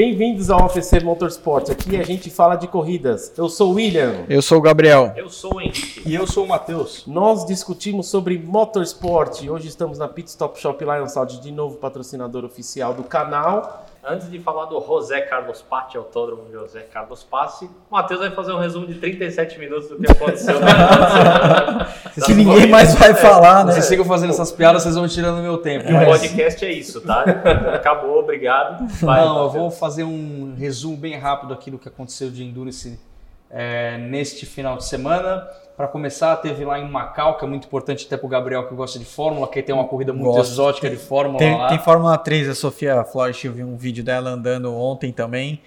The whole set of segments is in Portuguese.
Bem-vindos ao OFC Motorsport. Aqui a gente fala de corridas. Eu sou o William. Eu sou o Gabriel. Eu sou o Henrique. E eu sou o Matheus. Nós discutimos sobre motorsport. Hoje estamos na Pit Stop Shop Lion Saud, de novo patrocinador oficial do canal. Antes de falar do José Carlos Patti, autódromo José Carlos Passi, o Matheus vai fazer um resumo de 37 minutos do que aconteceu na Se ninguém mais vai falar, né? Vocês sigam fazendo essas piadas, vocês vão tirando meu tempo. E o podcast é isso, tá? Acabou, obrigado. Vai, Não, eu vou fazer um resumo bem rápido aqui do que aconteceu de Endurance é, neste final de semana. Para começar, teve lá em Macau, que é muito importante até para o Gabriel que gosta de Fórmula, que tem uma corrida muito Gosto. exótica de Fórmula Tem, lá. tem Fórmula 3, a Sofia Flores, eu vi um vídeo dela andando ontem também.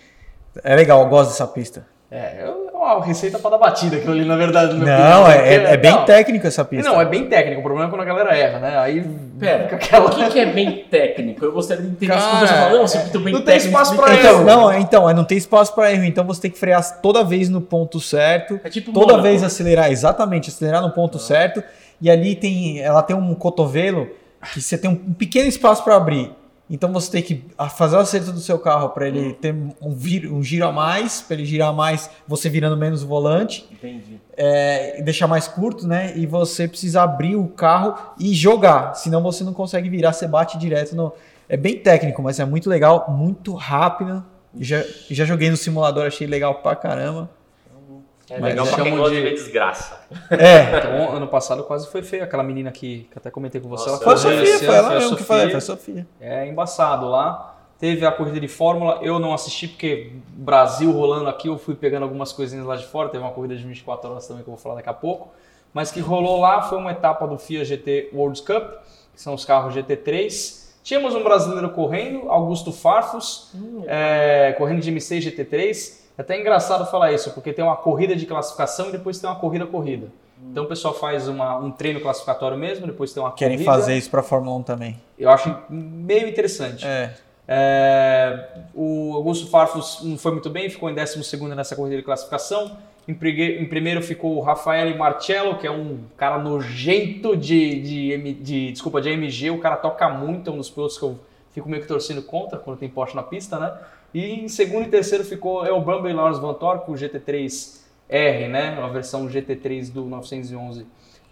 É legal, eu gosto dessa pista. É, é uma receita para dar batida aquilo ali, na verdade. na minha Não, opinião, é, é, é bem não, técnico essa pista. Não, é bem técnico. O problema é quando a galera erra, né? Aí Pera, aquela... o que, que é bem técnico? Eu gostaria de entender isso quando você fala, não, você muito bem não tem técnico. espaço explica pra isso. Então, erro. não, é- então, é, não tem espaço para erro, então você tem que frear toda vez no ponto certo. É tipo toda Mônaco. vez acelerar, exatamente, acelerar no ponto certo. E ali tem, ela tem um cotovelo que você tem um pequeno espaço para abrir. Então você tem que ah, fazer o acerto do seu carro para ele ter um, vir- um giro a mais, para ele girar mais, você virando menos o volante, Entendi. é, deixar mais curto, né? E você precisa abrir o carro e jogar, senão você não consegue virar, você bate direto no. É bem técnico, mas é muito legal, muito rápido. Já, já joguei no simulador, achei legal pra caramba. É Mas legal pra quem gosta de de- ver desgraça. É, Então, ano passado quase foi feio. Aquela menina que, que até comentei com você. Nossa, ela foi a Sofia, foi ela a mesmo que Sofia. falei, foi a Sofia. É embaçado lá. Teve a corrida de Fórmula, eu não assisti porque Brasil rolando aqui, eu fui pegando algumas coisinhas lá de fora. Teve uma corrida de 24 horas também que eu vou falar daqui a pouco. Mas que rolou lá foi uma etapa do FIA GT World Cup, que são os carros GT3. Tínhamos um brasileiro correndo, Augusto Farfus, é, correndo de M6 GT3. É até engraçado falar isso, porque tem uma corrida de classificação e depois tem uma corrida-corrida. Então o pessoal faz uma- um treino classificatório mesmo, depois tem uma Querem corrida. fazer isso pra Fórmula 1 também. Eu acho meio interessante. É. É, o Augusto Farfus não foi muito bem, ficou em 12 nessa corrida de classificação. Em, primeiro ficou o Rafael Marcello, que é um cara nojento de, de, M- de- desculpa, de AMG. O cara toca muito, é um dos pilotos que eu fico meio que torcendo contra quando tem Porsche na pista, né? E em segundo e terceiro ficou El Bumble e Lawrence Van Torp, o GT3R, né? A versão GT3 do 911.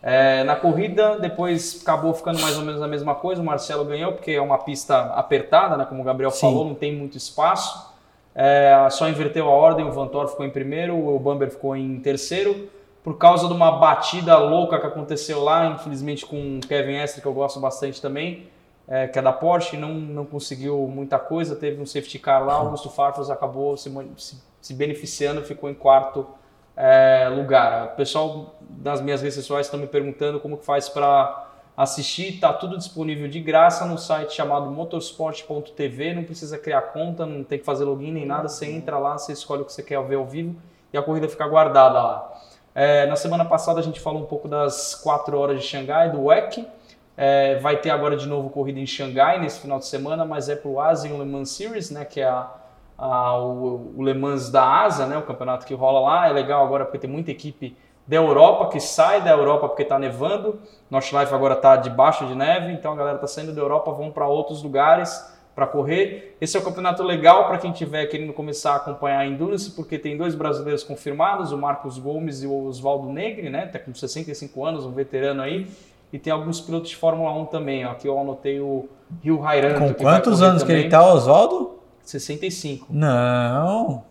É, na corrida, depois acabou ficando mais ou menos a mesma coisa. O Marcelo ganhou, porque é uma pista apertada, né? Como o Gabriel Sim. falou, não tem muito espaço. É, só inverteu a ordem, o Vantor ficou em primeiro, o Bamber ficou em terceiro. Por causa de uma batida louca que aconteceu lá, infelizmente com o Kevin Estre, que eu gosto bastante também, é, que é da Porsche, não, não conseguiu muita coisa. Teve um safety car lá, Augusto Farfus acabou se, se, se beneficiando, ficou em quarto é, lugar. O pessoal das minhas redes sociais estão me perguntando como que faz para assistir. Tá tudo disponível de graça no site chamado motorsport.tv. Não precisa criar conta, não tem que fazer login nem nada. Você entra lá, você escolhe o que você quer ver ao vivo e a corrida fica guardada lá. É, na semana passada a gente falou um pouco das 4 horas de Xangai, do WEC. É, vai ter agora de novo corrida em Xangai nesse final de semana, mas é para o Asian Le Mans Series, né, que é a, a- o, o Le Mans da Asa, né, o campeonato que rola lá. É legal agora porque tem muita equipe da Europa que sai da Europa porque está nevando. North Life agora está debaixo de neve, então a galera está saindo da Europa, vão para outros lugares para correr. Esse é um campeonato legal para quem estiver querendo começar a acompanhar a Endurance, porque tem dois brasileiros confirmados, o Marcos Gomes e o Oswaldo Negri, né? Tá com 65 anos, um veterano aí. E tem alguns pilotos de Fórmula 1 também. Aqui eu anotei o Rio Rairanto. Com que quantos anos que também. ele tá, Oswaldo? 65. Não.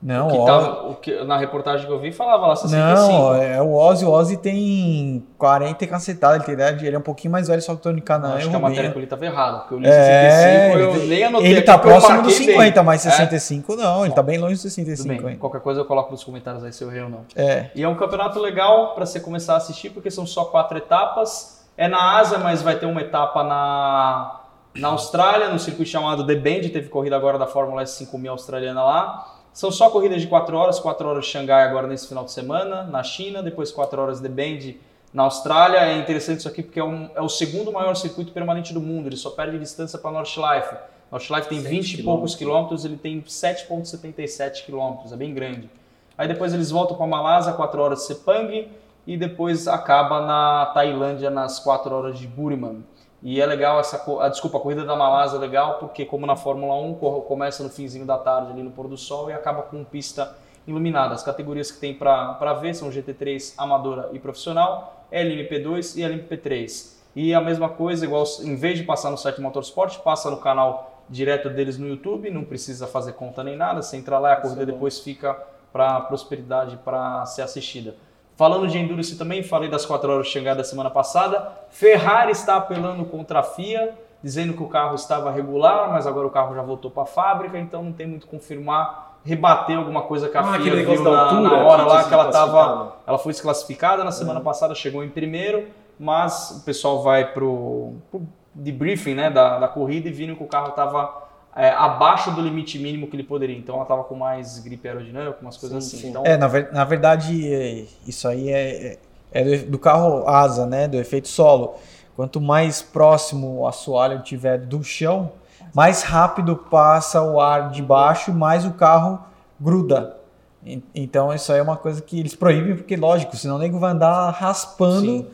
Não, O que tava, o que, na reportagem que eu vi falava lá 65. Não, é o Ozzy. O Ozzy tem 40 e cacetada, ele tem idade. Ele é um pouquinho mais velho, só que o Tony Canaan acho o que a matéria Rubinho. que eu li estava errada, porque eu li É, 65, eu ele- nem anotei Ele tá eu próximo dos marquei bem. 50, mas É, 65 não. Ele tá bem longe dos tudo 65 bem, ainda. qualquer coisa eu coloco nos comentários aí se eu errei ou não. É. E é um campeonato legal para você começar a assistir, porque são só quatro etapas. É na Ásia, mas vai ter uma etapa na, na Austrália, no circuito chamado The Bend. Teve corrida agora da Fórmula S5000 australiana lá. São só corridas de 4 horas, 4 horas de Xangai agora nesse final de semana, na China, depois 4 horas The Bend na Austrália. É interessante isso aqui porque é, um- é o segundo maior circuito permanente do mundo, ele só perde distância para North Life. North Life tem Sete 20 e poucos quilômetros, ele tem 7,77 quilômetros, é bem grande. Aí depois eles voltam para Malásia, 4 horas de Sepang, e depois acaba na Tailândia nas 4 horas de Buriman. E é legal essa. A, desculpa, a corrida da Malásia é legal porque, como na Fórmula 1, cor- começa no finzinho da tarde, ali no pôr do sol, e acaba com pista iluminada. As categorias que tem para ver são GT3 amadora e profissional, LMP2 e LMP3. E a mesma coisa, igual em vez de passar no site Motorsport, passa no canal direto deles no YouTube, não precisa fazer conta nem nada. Você entra lá, a corrida depois fica para prosperidade para ser assistida. Falando de Endurance também, falei das 4 horas de chegada da semana passada. Ferrari está apelando contra a FIA, dizendo que o carro estava regular, mas agora o carro já voltou para a fábrica, então não tem muito confirmar, rebater alguma coisa que a Ah, FIA viu na, altura na hora que lá que ela estava ela foi desclassificada na semana passada, chegou em primeiro, mas o pessoal vai pro, pro debriefing né, da, da corrida e viram que o carro estava abaixo do limite mínimo que ele poderia. Então ela estava com mais gripe aerodinâmica, umas coisas Sim, assim. sim. Então, É, na, ver- na verdade, é, isso aí é, é- é do, do carro asa, né? Do efeito solo. Quanto mais próximo o assoalho tiver do chão, mais rápido passa o ar de baixo e mais o carro gruda. En- Então isso aí é uma coisa que eles proíbem, porque lógico, senão o nego vai andar raspando Sim.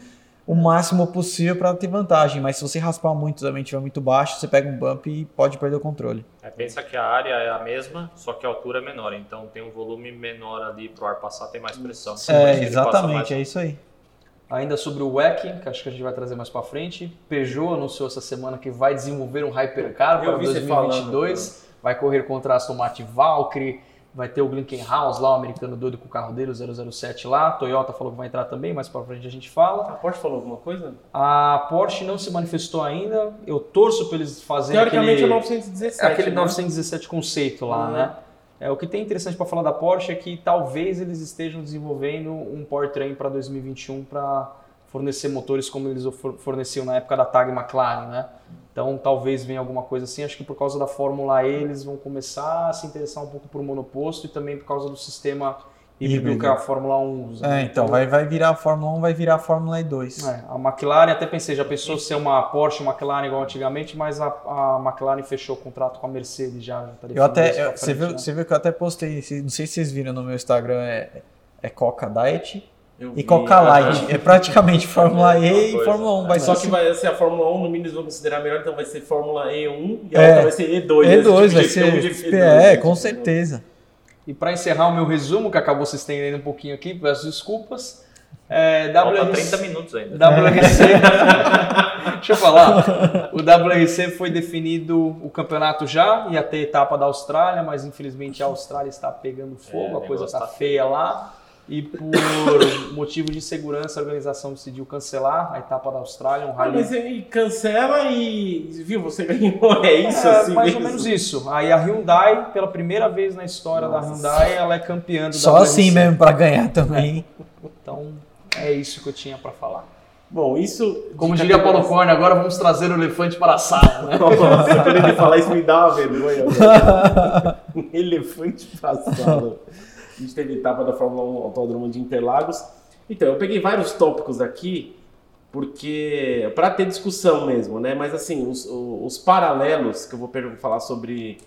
O máximo possível para ter vantagem. Mas se você raspar muito, também estiver muito baixo, você pega um bump e pode perder o controle. É, pensa que a área é a mesma, só que a altura é menor. Então tem um volume menor ali para o ar passar, tem mais pressão. Por É, exatamente, mais- é isso aí. Ainda sobre o WEC, que acho que a gente vai trazer mais para frente. Peugeot anunciou essa semana que vai desenvolver um Hypercar para vi você 2022. Vai correr contra a Aston Martin Valkyrie. Vai ter o Glickenhaus lá, o americano doido com o carro dele, o 007 lá. Toyota falou que vai entrar também, mais para frente a gente fala. A Porsche falou alguma coisa? A Porsche não se manifestou ainda. Eu torço para eles fazerem Teoricamente aquele... é o 917. É aquele né? 917 conceito lá, Uhum. né? É, o que tem interessante para falar da Porsche é que talvez eles estejam desenvolvendo um powertrain para 2021 para fornecer motores como eles for- forneciam na época da Tag McLaren, né? Então talvez venha alguma coisa assim. Acho que por causa da Fórmula E eles vão começar a se interessar um pouco por monoposto e também por causa do sistema híbrido, que a Fórmula 1 usa. né? É, então vai, vai virar a Fórmula 1, vai virar a Fórmula E2. É, a McLaren, até pensei, já pensou ser uma Porsche McLaren igual antigamente, mas a, a McLaren fechou o contrato com a Mercedes já. já tá Eu até, isso pra eu- você, frente, viu, né? você viu que eu até postei, não sei se vocês viram no meu Instagram, é, é Coca Diet Eu e. Coca Light. É praticamente Fórmula É, E e. Fórmula 1. Vai Só ser que vai ser a Fórmula 1, no mínimo eles vão considerar melhor, então vai ser Fórmula E1 e a É. outra vai ser E2. né? E2, Esse vai tipo de ser. F1, É, GP2, com né? certeza. E para encerrar o meu resumo, que acabou se estendendo um pouquinho aqui, peço desculpas. É, WRC 30 minutos ainda. WRC. Deixa eu falar. O WRC foi definido o campeonato já, ia ter etapa da Austrália, mas infelizmente a Austrália está pegando fogo, É, a coisa está tá feia lá. E por motivo de segurança, a organização decidiu cancelar a etapa da Austrália, um Ah, rally mas aí cancela e. Viu, você ganhou. É isso é, assim mais mesmo. ou menos isso. Aí a Hyundai, pela primeira vez na história da Hyundai, ela é campeã do Só WRC. assim mesmo pra ganhar também. Então é isso que eu tinha para falar. Bom, isso. Como diria Paulo categoria- Corne, agora vamos trazer o elefante para a sala. Né? Nossa, quando ele falar isso me dá uma vergonha. Um elefante passado. A gente teve etapa da Fórmula 1 Autódromo de Interlagos. Então, eu peguei vários tópicos aqui, porque. para ter discussão mesmo, né? Mas assim, os, os paralelos que eu vou falar sobre.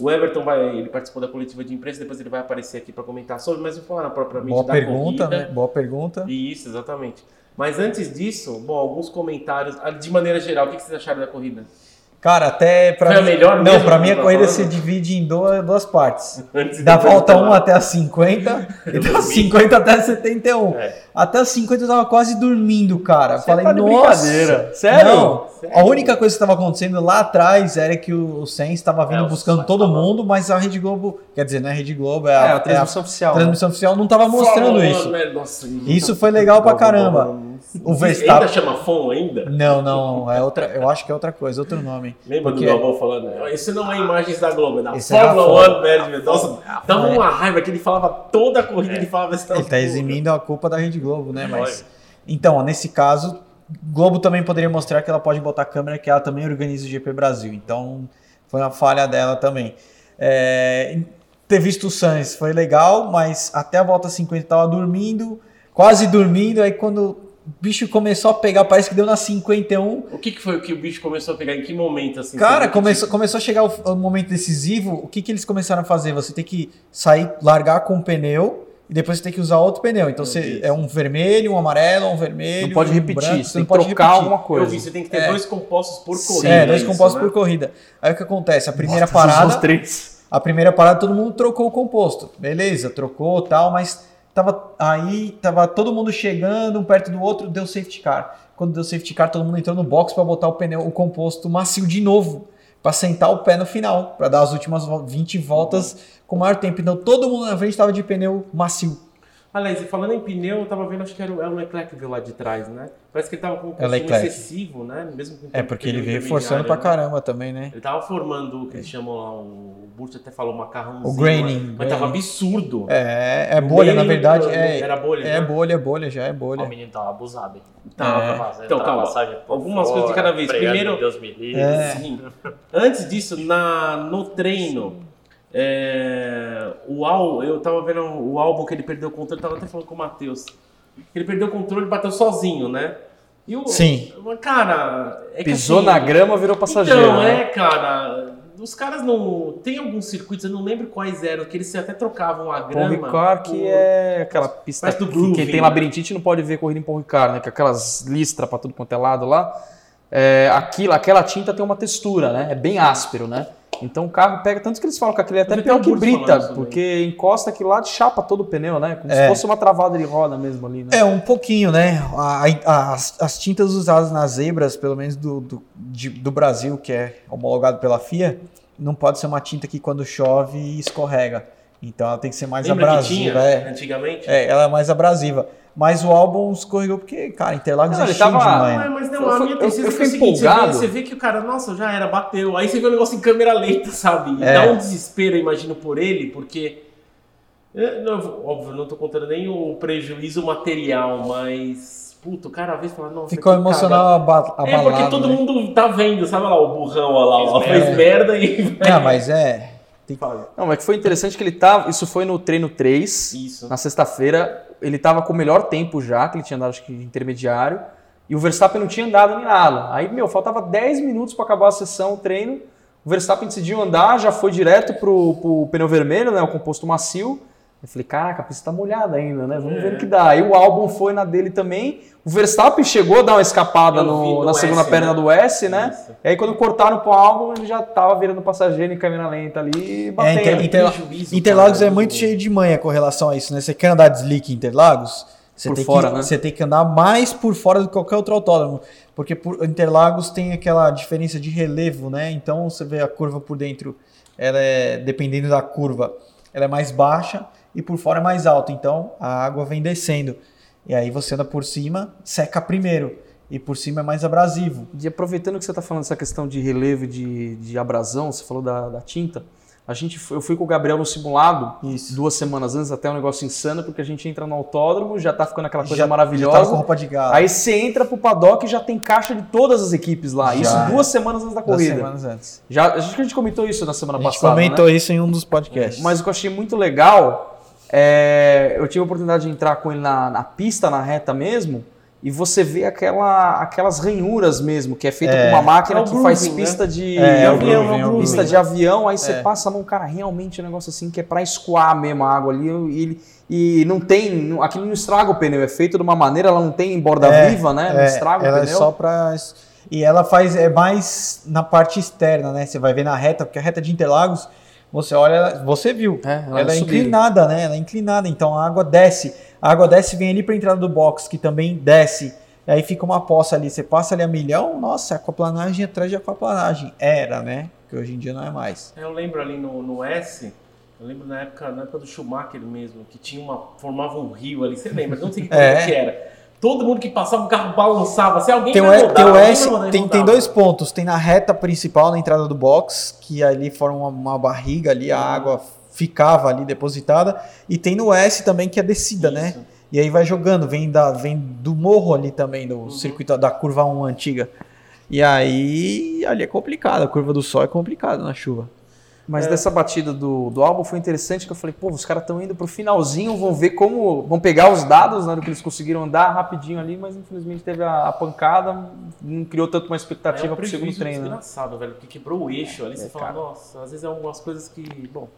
O Everton vai. Ele participou da coletiva de imprensa, depois ele vai aparecer aqui para comentar sobre, mas eu vou falar propriamente Boa da pergunta, corrida. né? Boa pergunta. Isso, exatamente. Mas antes disso, bom, alguns comentários. ah, De maneira geral, o que vocês acharam da corrida? Cara, até pra Foi a mim. melhor não, que mim a corrida falando? se divide em duas, duas partes. Da volta falar. 1 até a 50 e da 50 até a 71. É. Até a 50 eu tava quase dormindo, cara. Você Falei, tá nossa. Sério? Não, Sério? a única coisa que estava acontecendo lá atrás era que o Sainz estava vindo É, o buscando todo mundo, mas a Rede Globo, quer dizer, não é a Rede Globo, é É, a, a transmissão é oficial. a né? transmissão oficial, não tava mostrando isso. né? Nossa, Isso foi legal pra caramba. O Verstappen- Ainda chama FON ainda? Não, não, é outra, eu acho que é outra coisa, outro nome. Lembra Porque- do Galvão falando? Isso não é imagens da Globo, é da Esse é Fórmula Fórmula. 1, velho. Nossa, dava uma raiva que ele falava toda a corrida, ele falava essa Ele tá porra. eximindo a culpa da Rede Globo, né? Mas então, nesse caso, Globo também poderia mostrar que ela pode botar câmera, que ela também organiza o GP Brasil. Então, foi uma falha dela também. É, ter visto o Sainz foi legal, mas até a volta 50 tava dormindo, quase dormindo. Aí quando bicho começou a pegar, parece que deu na 51. O que, que foi que o bicho começou a pegar? Em que momento, assim? Cara, viu que começou, começou a chegar o, o momento decisivo. O que, que eles começaram a fazer? Você tem que sair, largar com o pneu e depois você tem que usar outro pneu. Então Meu você, Deus. é um vermelho, um amarelo, um vermelho. Não pode um repetir, branco, você tem que trocar alguma Eu coisa. vi, você tem que ter É. dois compostos por corrida. É, dois isso, compostos né? por corrida. Aí o que acontece? A primeira Nossa, parada. os três. A primeira parada todo mundo trocou o composto. Beleza, trocou tal, mas tava aí, tava todo mundo chegando um perto do outro, deu safety car. Quando deu safety car, todo mundo entrou no box para botar o pneu, o composto macio de novo, para sentar o pé no final, para dar as últimas vo- 20 voltas com maior tempo. Então todo mundo na frente estava de pneu macio. Aliás, e falando em pneu, eu tava vendo, acho que era o, era o Leclerc que veio lá de trás, né? Parece que ele tava com um É consumo Leclerc. excessivo, né? Mesmo com É porque ele veio forçando pra né? caramba também, né? Ele tava formando o que eles chamam lá, o Burt até falou macarrãozinho. O graining, Mas, mas tava absurdo. É, é bolha, na verdade. do- É, Era bolha, é né? bolha, bolha, já é bolha. O menino tava abusado, hein? Tava. É. Então, calma. por Algumas fora, coisas de cada vez. Primeiro- Deus me livre. É. Sim. Antes disso, na, no treino, é, o Al, eu tava vendo o álbum que ele perdeu o controle, tava até falando com o Matheus. Ele perdeu o controle e bateu sozinho, né? E o, Sim. Cara, é Pisou assim, na grama, virou passageiro. Então, né? é, cara. Os caras não. Tem alguns circuitos, eu não lembro quais eram, que eles até trocavam a Paul grama. Ricard, que por- é aquela pista do que quem tem né? labirintite não pode ver corrida em Paul Ricard, né? Com aquelas listras pra tudo quanto é lado lá. É, aquilo, aquela tinta tem uma textura, né? É bem áspero, né? Então o carro pega, tanto que eles falam que aquele é até pior que brita, isso porque encosta aquilo lá de chapa todo o pneu, né? Como É. se fosse uma travada de roda mesmo ali, né? É, um pouquinho, né? A- a- as, as tintas usadas nas zebras, pelo menos do, do, de- do Brasil, que é homologado pela FIA, não pode ser uma tinta que quando chove escorrega. Então ela tem que ser mais Lembra que tinha abrasiva. É. antigamente? É, ela é mais abrasiva. Mas o álbum escorregou porque, cara, Interlagos Não, é ele cheio tava- de Não, é, mas não, Eu a minha eu- tristeza eu foi o fiquei seguinte, você vê, empolgado. você vê que o cara, nossa, já era, bateu. Aí você vê o negócio em câmera lenta, sabe? E É. dá um desespero, eu imagino, por ele, porque... eu não- óbvio, eu não tô contando nem o prejuízo material, mas... Puto, o cara vezes fala, nossa... Ficou que emocional abalado. É, porque todo né? mundo tá vendo, sabe lá, o burrão olha lá, ó, Fez fez merda. e... Não, mas é. Tem que... Não, mas que foi interessante que ele tava. Isso foi no treino 3. Isso. Na sexta-feira, ele tava com o melhor tempo já, que ele tinha andado, acho que de intermediário. E o Verstappen não tinha andado nem nada. Aí, meu, faltava 10 minutos para acabar a sessão, o treino. O Verstappen decidiu andar, já foi direto pro, pro pneu vermelho, né? O composto macio. Eu falei, caraca, a pista tá molhada ainda, né? Vamos É. ver o que dá. Aí o álbum foi na dele também. O Verstappen chegou a dar uma escapada no- na segunda S, perna né? do S, né? Isso. E aí quando cortaram pro álbum, ele já tava virando passageiro em câmera lenta ali e É, batendo. Inter- Interla- prejuízo, Interlagos cara, é muito cheio de manha com relação a isso, né? Você quer andar de slick em Interlagos, você tem, fora, que, né? você tem que andar mais por fora do que qualquer outro autódromo. Porque por Interlagos tem aquela diferença de relevo, né? Então você vê a curva por dentro, ela é, dependendo da curva, ela é mais baixa e por fora é mais alta. Então a água vem descendo. E aí você anda por cima, seca primeiro. E por cima é mais abrasivo. E aproveitando que você está falando dessa questão de relevo de, de abrasão, você falou da, da tinta. A gente, foi- eu fui com o Gabriel no simulado Isso. duas semanas antes, até um negócio insano, porque a gente entra no autódromo, já tá ficando aquela coisa Já- Já tá maravilhosa. com roupa de galo. Aí você entra pro paddock e já tem caixa de todas as equipes lá. Já. Isso duas semanas antes da duas corrida. semanas antes. Já, acho que a gente comentou isso na semana A gente passada. né? comentou isso em um dos podcasts. Mas o que eu achei muito legal é, eu tive a oportunidade de entrar com ele na, na pista, na reta mesmo, e você vê aquela, aquelas ranhuras mesmo, que é feita É. com uma máquina É que faz grooving, né? pista de É, é avião, grooving, é pista de avião, aí você passa a mão, cara, realmente é um negócio assim que é pra escoar mesmo a água ali, e, ele- e não tem, aquilo não estraga o pneu, é feito de uma maneira, ela não tem borda É, viva, né? Não É, estraga ela o pneu. é só pra. E ela faz é mais na parte externa, né? Você vai ver na reta, porque a reta de Interlagos, você olha, você viu. É, ela ela é é inclinada, né? Ela é inclinada, então a água desce. A água desce e vem ali pra entrada do box, que também desce. E aí fica uma poça ali. Você passa ali a milhão, nossa, aquaplanagem atrás de aquaplanagem. Era, né? Que hoje em dia não é mais. Eu lembro ali no, no S, eu lembro na época, na época do Schumacher mesmo, que tinha uma. formava um rio ali, você lembra? Não sei que coisa É. que era. Todo mundo que passava o carro balançava. Se alguém Tem o, vai rodar, tem o S, vai rodar, tem, tem dois pontos. Tem na reta principal, na entrada do box, que ali forma uma, uma barriga ali, a água ficava ali depositada. E tem no S também, que é descida, né? Isso. E aí vai jogando, vem, da, vem do morro ali também, do Uhum. circuito da curva 1 antiga. E aí, ali é complicado, a curva do sol é complicada na chuva. Mas É. dessa batida do, do álbum foi interessante que eu falei, pô, os caras estão indo pro finalzinho, vão ver como. vão pegar os dados, né, do que eles conseguiram andar rapidinho ali, mas infelizmente teve a, a pancada, não criou tanto uma É expectativa um pro segundo treino. né? desgraçado, velho, porque quebrou o eixo ali. Você É, fala, cara. nossa, às vezes é algumas coisas que, bom,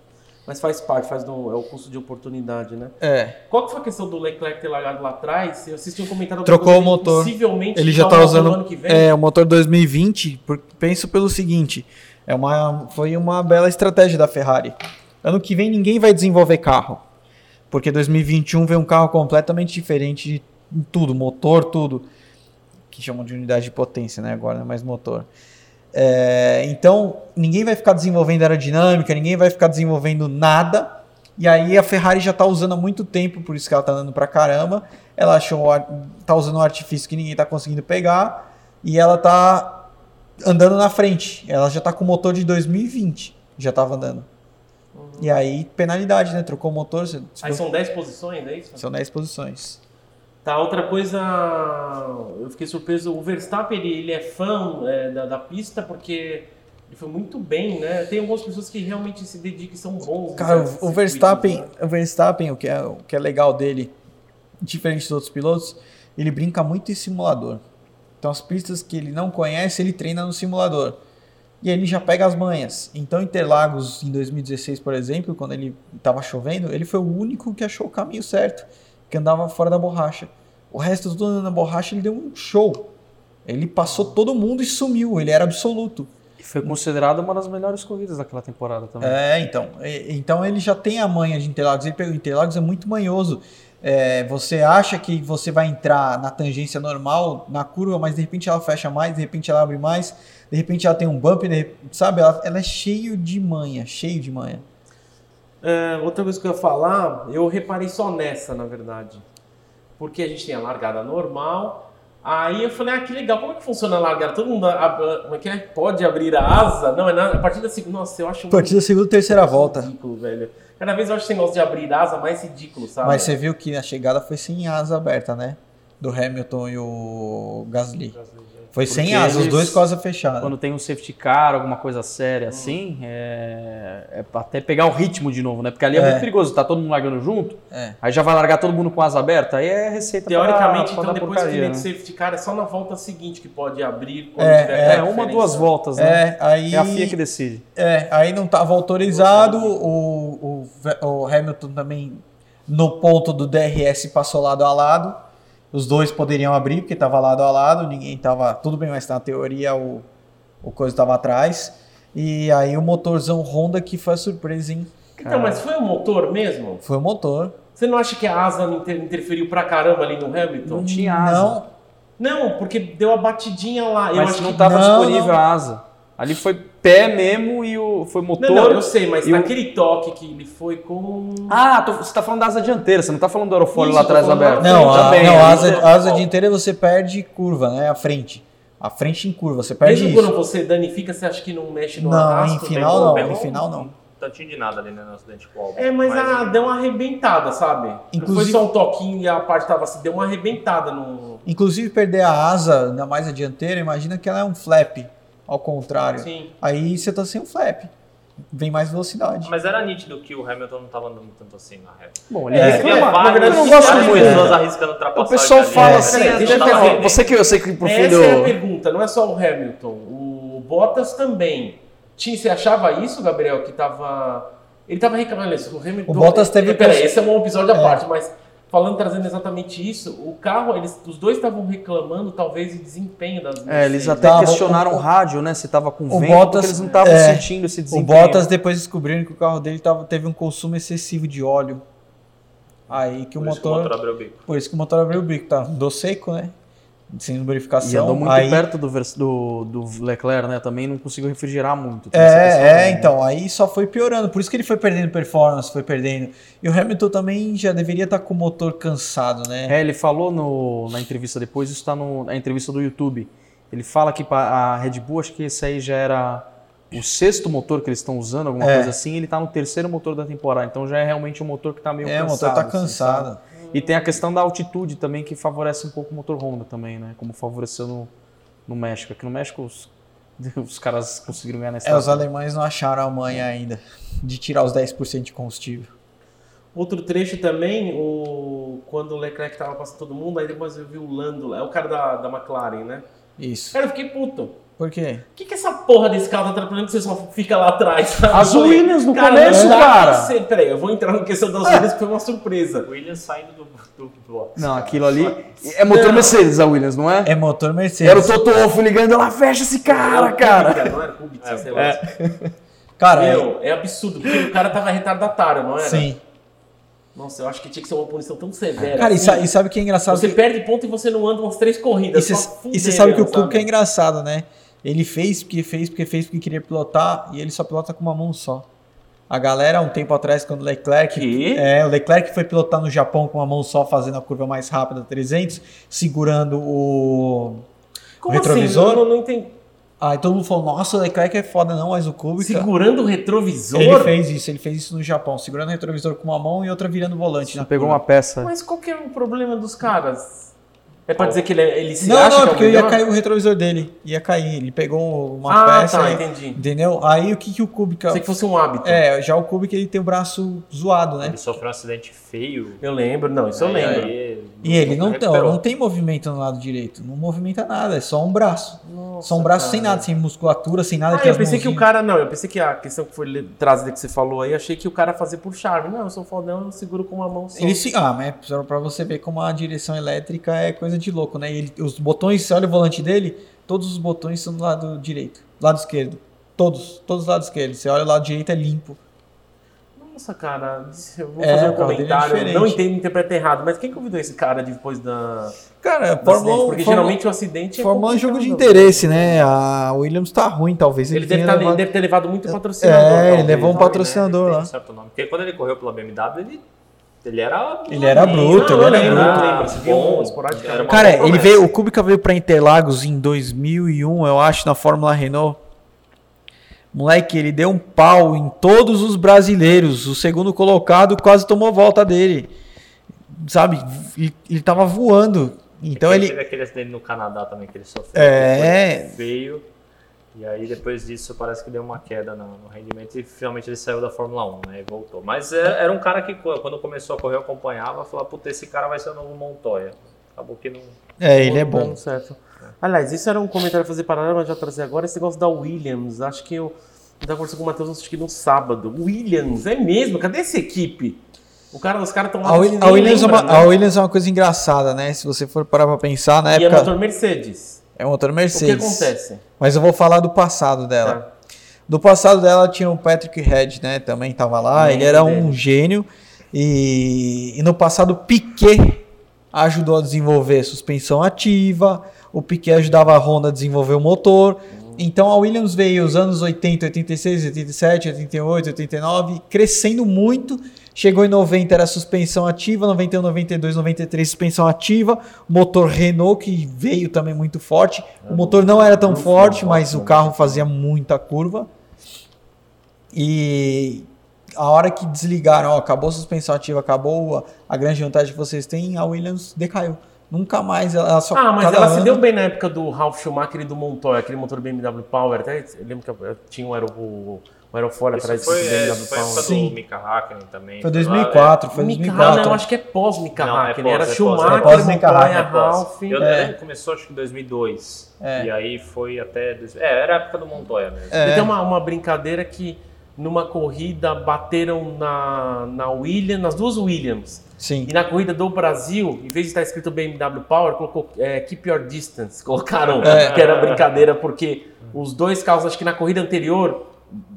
Mas faz parte, faz do, é o custo de oportunidade, né? É. Qual que foi a questão do Leclerc ter largado lá atrás? Eu assisti um comentário Trocou o motor. Possivelmente Ele já tá motor usando do ano que vem. é, o motor 2020, por- penso pelo seguinte, é uma, foi uma bela estratégia da Ferrari. Ano que vem ninguém vai desenvolver carro, porque 2021 vem um carro completamente diferente de tudo, motor, tudo, que chamam de unidade de potência, né, agora, é mais motor. É, então, ninguém vai ficar desenvolvendo aerodinâmica, ninguém vai ficar desenvolvendo nada. E aí a Ferrari já está usando há muito tempo, por isso que ela está andando pra caramba. Ela achou, tá usando um artifício que ninguém está conseguindo pegar e ela tá andando na frente. Ela já tá com o motor de 2020, já estava andando. E aí penalidade, né? Trocou o motor, você- Aí são 10 posições, é isso? são 10 posições. Tá, outra coisa, eu fiquei surpreso, o Verstappen, ele, ele é fã é, da, da pista porque ele foi muito bem, né? Tem algumas pessoas que realmente se dedicam e são bons. Cara, nesses o- Verstappen, né? o Verstappen, o que é, o que é legal dele, diferente dos outros pilotos, ele brinca muito em simulador. Então as pistas que ele não conhece, ele treina no simulador. E ele já pega as manhas. Então Interlagos em 2016, por exemplo, quando ele estava chovendo, ele foi o único que achou o caminho certo, que andava fora da borracha. O resto tudo andando na borracha, ele deu um show. Ele passou todo mundo e sumiu, ele era absoluto. E foi considerada uma das melhores corridas daquela temporada também. É, então. Então ele já tem a manha de Interlagos. Ele pegou Interlagos é muito manhoso. É, você acha que você vai entrar na tangência normal, na curva, mas de repente ela fecha mais, de repente ela abre mais, de repente ela tem um bump, de repente- sabe? Ela, ela é cheio de manha, cheio de manha. É, outra coisa que eu ia falar, eu reparei só nessa, na verdade. Porque a gente tem a largada normal. Aí eu falei, ah, que legal, como é que funciona a largada? Todo mundo ab- como é que é? pode abrir a asa? Não, é na, a partir da segunda. Nossa, eu acho A partir da segunda e terceira volta. ridículo, velho. Cada vez eu acho esse negócio de abrir asa mais ridículo, sabe? Mas você viu que a chegada foi sem asa aberta, né? Do Hamilton e o Gasly. Foi sem Porque asa, os dois com asa fechada. Quando tem um safety car, alguma coisa séria assim, é, é pra até pegar o ritmo de novo, né? Porque ali é, É. muito perigoso, tá todo mundo largando junto, É. aí já vai largar todo mundo com asa aberta, aí é receita pra- Teoricamente, pra então, dar depois porcaria, que vem né? de safety car, é só na volta seguinte que pode abrir. Quando É, tiver é, É, uma, duas voltas, né? É, aí... É a FIA que decide. É, aí não estava autorizado, o, o, o Hamilton também no ponto do DRS passou lado a lado. Os dois poderiam abrir porque estava lado a lado, ninguém estava. Tudo bem, mas na teoria o, o coisa estava atrás. E aí o motorzão Honda que foi a surpresa, hein? Então, mas foi o motor mesmo? Foi o motor. Você não acha que a asa inter- interferiu pra caramba ali no Hamilton? Não tinha asa. Não, Não, porque deu a batidinha lá. eu Mas acho não que... estava Não, disponível não. a asa. Ali foi pé mesmo e o, foi motor. Não, não, eu sei, mas e o- naquele toque que ele foi com... Ah, tô- você tá falando da asa dianteira, você não tá falando do aerofólio Isso, lá atrás aberto. não, a, também, não, né? a asa, Então, a asa dianteira você perde curva, né? A frente. A frente em curva, você perde Mesmo isso. quando você danifica, você acha que não mexe no Não, arrasto? em final não, em final não. Um tantinho de nada ali né, no acidente com o. É, mas, a, deu uma arrebentada, sabe? Não Inclusive- foi só um toquinho e a parte tava assim, deu uma arrebentada no... Inclusive perder a asa, ainda mais a dianteira, imagina que ela é um flap, ao contrário. Sim. Aí você tá sem um flap. Vem mais velocidade. Mas era nítido que o Hamilton não tava andando tanto assim na reta. Bom, ele É, é, na verdade, eu não gosto muito. pessoas arriscando. O pessoal ali, fala né? assim, Peraí, deixa eu fazer. você que eu sei que pro fim Essa é a pergunta, não é só o Hamilton. O Bottas também. Tinha, você achava isso, Gabriel, que tava... Ele tava reclamando isso. O Hamilton... O Bottas teve Peraí, esse é um episódio à É. parte, mas falando, trazendo exatamente isso, o carro, eles, os dois estavam reclamando, talvez, do desempenho das É, eles Mercedes. até Tava- questionaram o- o, rádio, né? Se tava com o vento, Bottas, porque eles não estavam é, sentindo esse O desempenho. Bottas depois descobriram que o carro dele tava, teve um consumo excessivo de óleo. Aí que o Por isso que motor. o motor abriu o bico. Por isso que o motor abriu o bico, tá? Do seco, né? Sem E lubrificação. andou muito aí, perto do, do, do Leclerc, né? Também não conseguiu refrigerar muito. questão É, é, né? então, aí só foi piorando. Por isso que ele foi perdendo performance, foi perdendo. E o Hamilton também já deveria estar com o motor cansado, né? É, ele falou no- na entrevista depois, isso está na entrevista do YouTube. Ele fala que a Red Bull, acho que esse aí já era o sexto motor que eles estão usando, alguma É. coisa assim. Ele está no terceiro motor da temporada, então já é realmente um motor que está meio É, o cansado. motor tá assim, cansado. sabe? E tem a questão da altitude também, que favorece um pouco o motor Honda também, né? Como favoreceu no, no México. Aqui no México os, os caras conseguiram ganhar nessa É, os alemães não acharam a manha ainda de tirar os 10% de combustível. Outro trecho também, o... quando o Leclerc tava passando todo mundo, aí depois eu vi o Lando, lá, é o cara da, da McLaren, né? Isso. Cara, eu fiquei puto. Por quê? O que, que essa porra desse carro tá atrapalhando que você só fica lá atrás? sabe? As falei, Williams no cara, começo, não cara. ser- Peraí, eu vou entrar na questão das Williams que foi uma surpresa. Williams saindo do, do box. Não, aquilo ali é motor Não. Mercedes, a Williams, não é? É motor Mercedes. Era o Toto Wolff ligando, ela fecha esse cara, o cara. Kubica, Não era o Kubica, sei lá. Cara, é- Meu, é absurdo, porque o cara tava retardatário, não era? sim. Nossa, eu acho que tinha que ser uma punição tão severa. Cara, e, assim. e sabe o que é engraçado? Você Que- perde ponto e você não anda umas três corridas. e você sabe que o Kubica é engraçado, né? Ele fez porque fez, porque fez, porque queria pilotar e ele só pilota com uma mão só. A galera, um tempo atrás, quando o Leclerc. Quê? É, o Leclerc foi pilotar no Japão com uma mão só, fazendo a curva mais rápida, 300, segurando o. Como retrovisor? Assim? Eu não, não entendi. Aí todo mundo falou: Nossa, o Leclerc é foda, não, mas o Kubica. Segurando o retrovisor? Ele fez isso, ele fez isso no Japão, segurando o retrovisor com uma mão e outra virando o volante. na Pegou curva. uma peça. Mas qual que é o problema dos caras? É pra dizer que ele, é- ele se Não, acha não, que é o porque ia melhor? cair o retrovisor dele. Ia cair. Ele pegou uma Ah, peça. tá, e- entendi. Entendeu? Aí o que, que o Kubica. Pensei que fosse um hábito. É, já o Kubica ele tem o braço zoado, né? Ele sofreu um acidente feio. Eu lembro, não, isso eu Aí- lembro. aí E ele não, recuperou. não tem movimento no lado direito. Não movimenta nada, é só um braço. Nossa, só um braço sem cara. nada, sem musculatura, sem nada. Ah, eu pensei que o mãozinhas. cara. Não, eu pensei que a questão que foi trazida que você falou aí, achei que o cara fazia por charme. Não, eu sou fodão, eu seguro com uma mão só. Ele se. Ah, mas só pra você ver como a direção elétrica é coisa de louco, né? E ele- os botões, você olha o volante dele, todos os botões são do lado direito, lado esquerdo. Todos, todos os lados esquerdos. Você olha o lado direito é limpo. Nossa, cara, eu vou É, fazer um é comentário. diferente. não entendo, interpreta errado, mas quem convidou esse cara depois da. Cara, Fórmula acidente? 1. Porque Fórmula- geralmente o acidente é. Fórmula 1 é jogo de interesse, né? A Williams tá ruim, talvez. Ele, deve, tenha tá- levado- deve ter levado muito patrocinador. É, ele levou um né? patrocinador Tem lá. um certo nome. Porque quando ele correu pela BMW, ele, ele era. Ele era bruto, ele era lembro, bruto. Bom, esporadicamente. Cara, ele veio, o Kubica veio pra Interlagos em 2001, eu acho, na Fórmula Renault. Moleque, ele deu um pau em todos os brasileiros. O segundo colocado quase tomou volta dele. Sabe? Ele, ele tava voando. Então ele. Teve aquele acidente no Canadá também que ele sofreu. É. Feio. E aí depois disso parece que deu uma queda no, no rendimento e finalmente ele saiu da Fórmula 1, né? E voltou. Mas é- era um cara que quando começou a correr eu acompanhava, falava, puta, esse cara vai ser o novo Montoya. Acabou que não. É, ele é bom. Certo. Aliás, isso era um comentário a fazer paralelo, mas já trazer agora esse negócio da Williams. Acho que eu estava conversando com o Matheus acho que no sábado. Williams, é mesmo? Cadê essa equipe? O cara, os caras estão lá. A, Will- ninguém a Williams é uma, lembra, a né? Williams é uma coisa engraçada, né? Se você for parar pra pensar, na E é época. motor Mercedes. É motor O que Mercedes. acontece? Mas eu vou falar do passado dela. Tá. Do passado dela tinha o Patrick Head, né? Também tava lá. Ele era um dele. gênio. E, e no passado, Piquet ajudou a desenvolver suspensão ativa. O Piquet ajudava a Honda a desenvolver o motor. Então a Williams veio os anos 80, 86, 87, 88, 89, crescendo muito. Chegou em 90 era suspensão ativa, 91, 92, 93 suspensão ativa. Motor Renault que veio também muito forte. O motor não era tão forte, mas o carro fazia muita curva. E a hora que desligaram, ó, acabou a suspensão ativa, acabou a, a grande vantagem que vocês têm, a Williams decaiu. Nunca mais, ela só Ah, mas ela se ano- deu bem na época do Ralph Schumacher e do Montoya, aquele motor BMW Power. Até eu lembro que eu tinha um aero, o, o aerofólio atrás Isso foi, desse é, BMW isso foi a época do Mika Hakkinen também. Foi lá, 2004, foi Mika, 2004. não, eu acho que é pós-Mika Não, é Hakkinen. Era é Schumacher, é pós Mika Hakkinen, é. Ralph. Eu É. lembro que começou acho que em 2002. É. E aí foi até. É, era a época do Montoya mesmo. É. Tem uma, uma brincadeira que numa corrida bateram na, na Williams, nas duas Williams. Sim. E na corrida do Brasil, em vez de estar escrito BMW Power, colocou é, Keep Your Distance. Colocaram É. que era brincadeira, porque os dois carros, acho que na corrida anterior,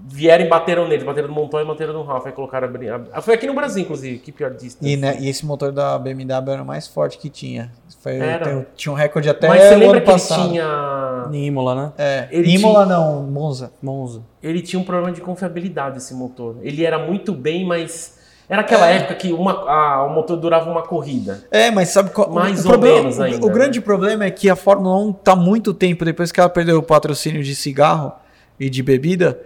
vieram e bateram neles. Bateram no Montoya e bateram no Ralph. Aí colocaram a a- Foi aqui no Brasil, inclusive, Keep Your Distance. E, né, e esse motor da BMW era o mais forte que tinha. Foi, Era. tem- tinha um recorde até Mas você o lembra ano que ele passado. tinha... Em Imola, né? É, Ele Imola não, Monza. Monza. ele tinha um problema de confiabilidade esse motor. Ele era muito bem, mas era aquela É. época que uma, a- o motor durava uma corrida. É, mas sabe qual Mais o ou problema, menos ainda, O, né? grande problema é que a Fórmula 1 tá muito tempo depois que ela perdeu o patrocínio de cigarro e de bebida.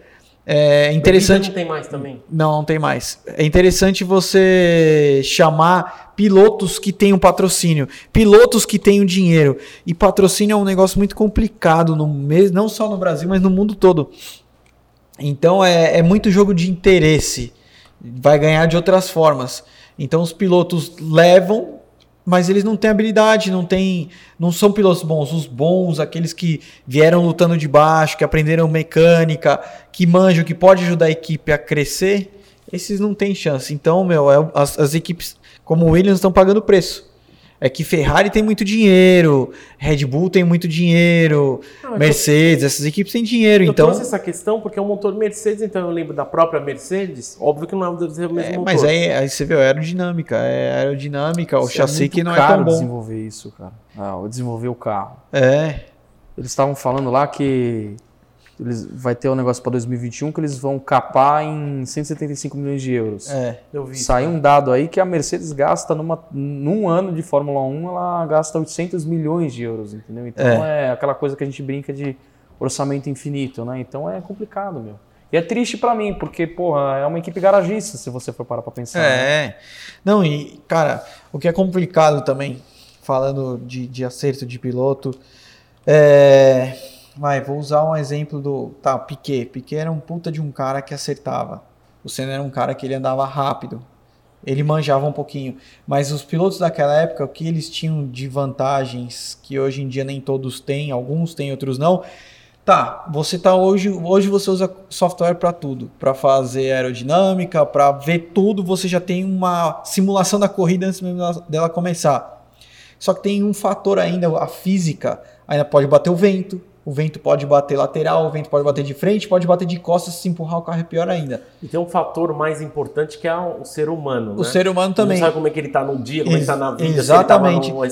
É interessante. Não tem mais também. Não, não tem mais. É interessante você chamar pilotos que tenham patrocínio, pilotos que tenham dinheiro. E patrocínio é um negócio muito complicado, no, mes- não só no Brasil, mas no mundo todo. Então é, é muito jogo de interesse. Vai ganhar de outras formas. Então os pilotos levam mas eles não têm habilidade, não tem, não são pilotos bons. Os bons, aqueles que vieram lutando de baixo, que aprenderam mecânica, que manjam, que pode ajudar a equipe a crescer, esses não têm chance. Então, meu, é- as, as equipes como o Williams estão pagando preço. É que Ferrari tem muito dinheiro, Red Bull tem muito dinheiro, Não, é Mercedes, essas equipes têm dinheiro, Eu então. trouxe essa questão porque é um motor Mercedes, então eu lembro da própria Mercedes. Óbvio que não deve ser o mesmo É, motor. mas aí, aí você vê, é aerodinâmica, é aerodinâmica, o Isso chassi muito que não é caro tão bom. desenvolver isso, cara. Ah, desenvolver o carro. É, Eles estavam falando lá que eles, vai ter um negócio para 2021 que eles vão capar em 175 milhões de euros. é. Eu vi. Saiu um dado aí que a Mercedes gasta numa, num ano de Fórmula 1, ela gasta 800 milhões de euros, entendeu? Então é. aquela coisa que a gente brinca de orçamento infinito, né? Então é complicado, meu. E é triste pra mim, porque, porra, é uma equipe garagista, se você for parar pra pensar. né? É. Não, e, cara, o que é complicado também, falando de, de acerto de piloto, é. Vai, vou usar um exemplo do. Tá, Piquet. Piquet era um puta de um cara que acertava. O Senna era um cara que ele andava rápido. Ele manjava um pouquinho. Mas os pilotos daquela época, o que eles tinham de vantagens que hoje em dia nem todos têm, alguns têm, outros não. Tá, você tá hoje, hoje você usa software para tudo, para fazer aerodinâmica, para ver tudo, você já tem uma simulação da corrida antes mesmo dela- começar. Só que tem um fator ainda, a física, ainda pode bater o vento, o vento pode bater lateral, o vento pode bater de frente, pode bater de costas, se empurrar o carro é pior ainda. E tem um fator mais importante que é o ser humano. O né? ser humano também. Não sabe como é que ele tá no dia, como é que tá na vida. Exatamente. Se ele tava no, um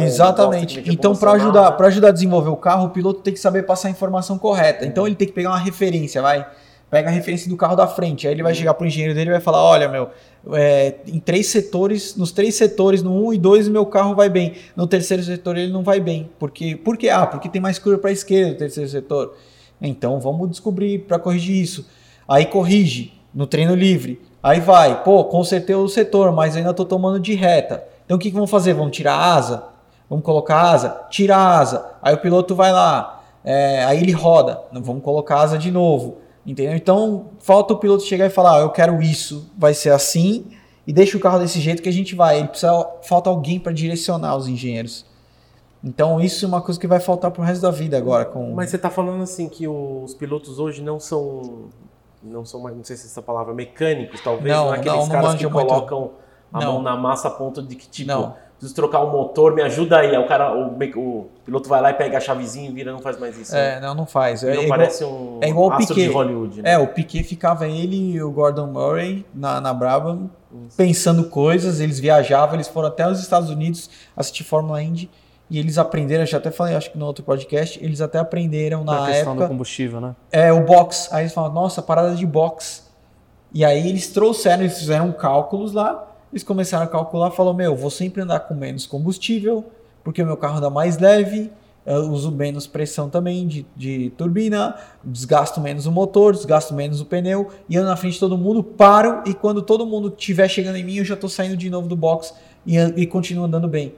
um Exatamente. negócio Então, para ajudar, né? para ajudar a desenvolver o carro, o piloto tem que saber passar a informação correta. Então, ele tem que pegar uma referência, vai. Pega a referência do carro da frente. Aí ele vai chegar pro engenheiro dele e vai falar: olha, meu, é, em três setores, nos três setores, no 1 um e 2, meu carro vai bem. No terceiro setor ele não vai bem. Porque, por quê? Ah, porque tem mais curva para a esquerda no terceiro setor. Então vamos descobrir para corrigir isso. Aí corrige no treino livre. Aí vai, pô, consertei o setor, mas ainda tô tomando de reta. Então o que, que vamos fazer? Vamos tirar a asa? Vamos colocar a asa? Tira a asa. Aí o piloto vai lá. é, aí ele roda. Não vamos colocar a asa de novo. Entendeu? Então falta o piloto chegar e falar: ah, eu quero isso, vai ser assim. E deixa o carro desse jeito que a gente vai. Ele precisa, falta alguém para direcionar os engenheiros. Então isso é uma coisa que vai faltar pro resto da vida agora. Com... Mas você tá falando assim que os pilotos hoje não são. Não são mais, não sei se essa palavra, mecânicos, talvez. Não, Não, é aqueles não, não caras que manjam muito. colocam a Não. mão na massa a ponto de que, tipo, Não. Preciso trocar o motor, me ajuda aí. Aí o cara, o, o piloto vai lá e pega a chavezinha e vira, não faz mais isso. É, não, não faz. É, Ele não igual- parece um é igual o astro Piquet. de Hollywood. Né? É, o Piquet ficava ele e o Gordon Murray na, na Brabham pensando coisas, eles viajavam, eles foram até os Estados Unidos assistir Fórmula Indy e eles aprenderam, já até falei, acho que no outro podcast, eles até aprenderam Da na questão do época combustível, né? é, o box. Aí eles falam, nossa, parada de box. E aí eles trouxeram, eles fizeram cálculos lá, eles começaram a calcular, falou, meu, vou sempre andar com menos combustível, porque o meu carro anda mais leve, uso menos pressão também de, de turbina, desgasto menos o motor, desgasto menos o pneu, e ando na frente de todo mundo, paro, e quando todo mundo estiver chegando em mim, eu já tô saindo de novo do box e, e continuo andando bem.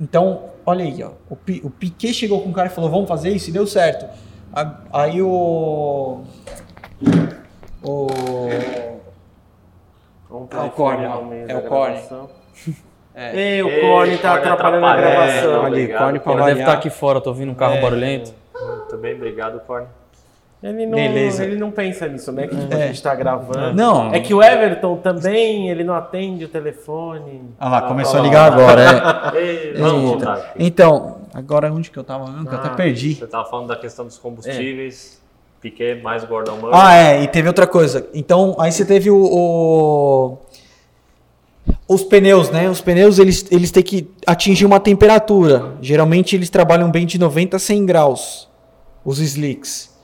Então, olha aí, ó. O, o Piquet chegou com o cara e falou: vamos fazer isso, e deu certo. Aí o. O. Vamos É o Corne, É o Corne. É. Ei, o Ei, Corne tá atrapalhando a gravação. É, ali. Corne pra Ele deve estar aqui fora, tô ouvindo um carro É. barulhento. Muito bem, obrigado, Corne. Ele não, Beleza. ele não pensa nisso, né? Que tipo, É. a gente tá gravando. Não. É que o Everton também, ele não atende o telefone. Ah lá, começou a lá. ligar agora, é. Ei, vamos Eita. Então, agora onde que eu tava? Que eu até Ah, perdi. Você estava falando da questão dos combustíveis, Piquet mais Gordon Murray. Ah, é, e teve outra coisa. Então, aí você teve o, o- os pneus, né? Os pneus eles, eles têm que atingir uma temperatura. Geralmente eles trabalham bem de 90 a 100 graus, os slicks.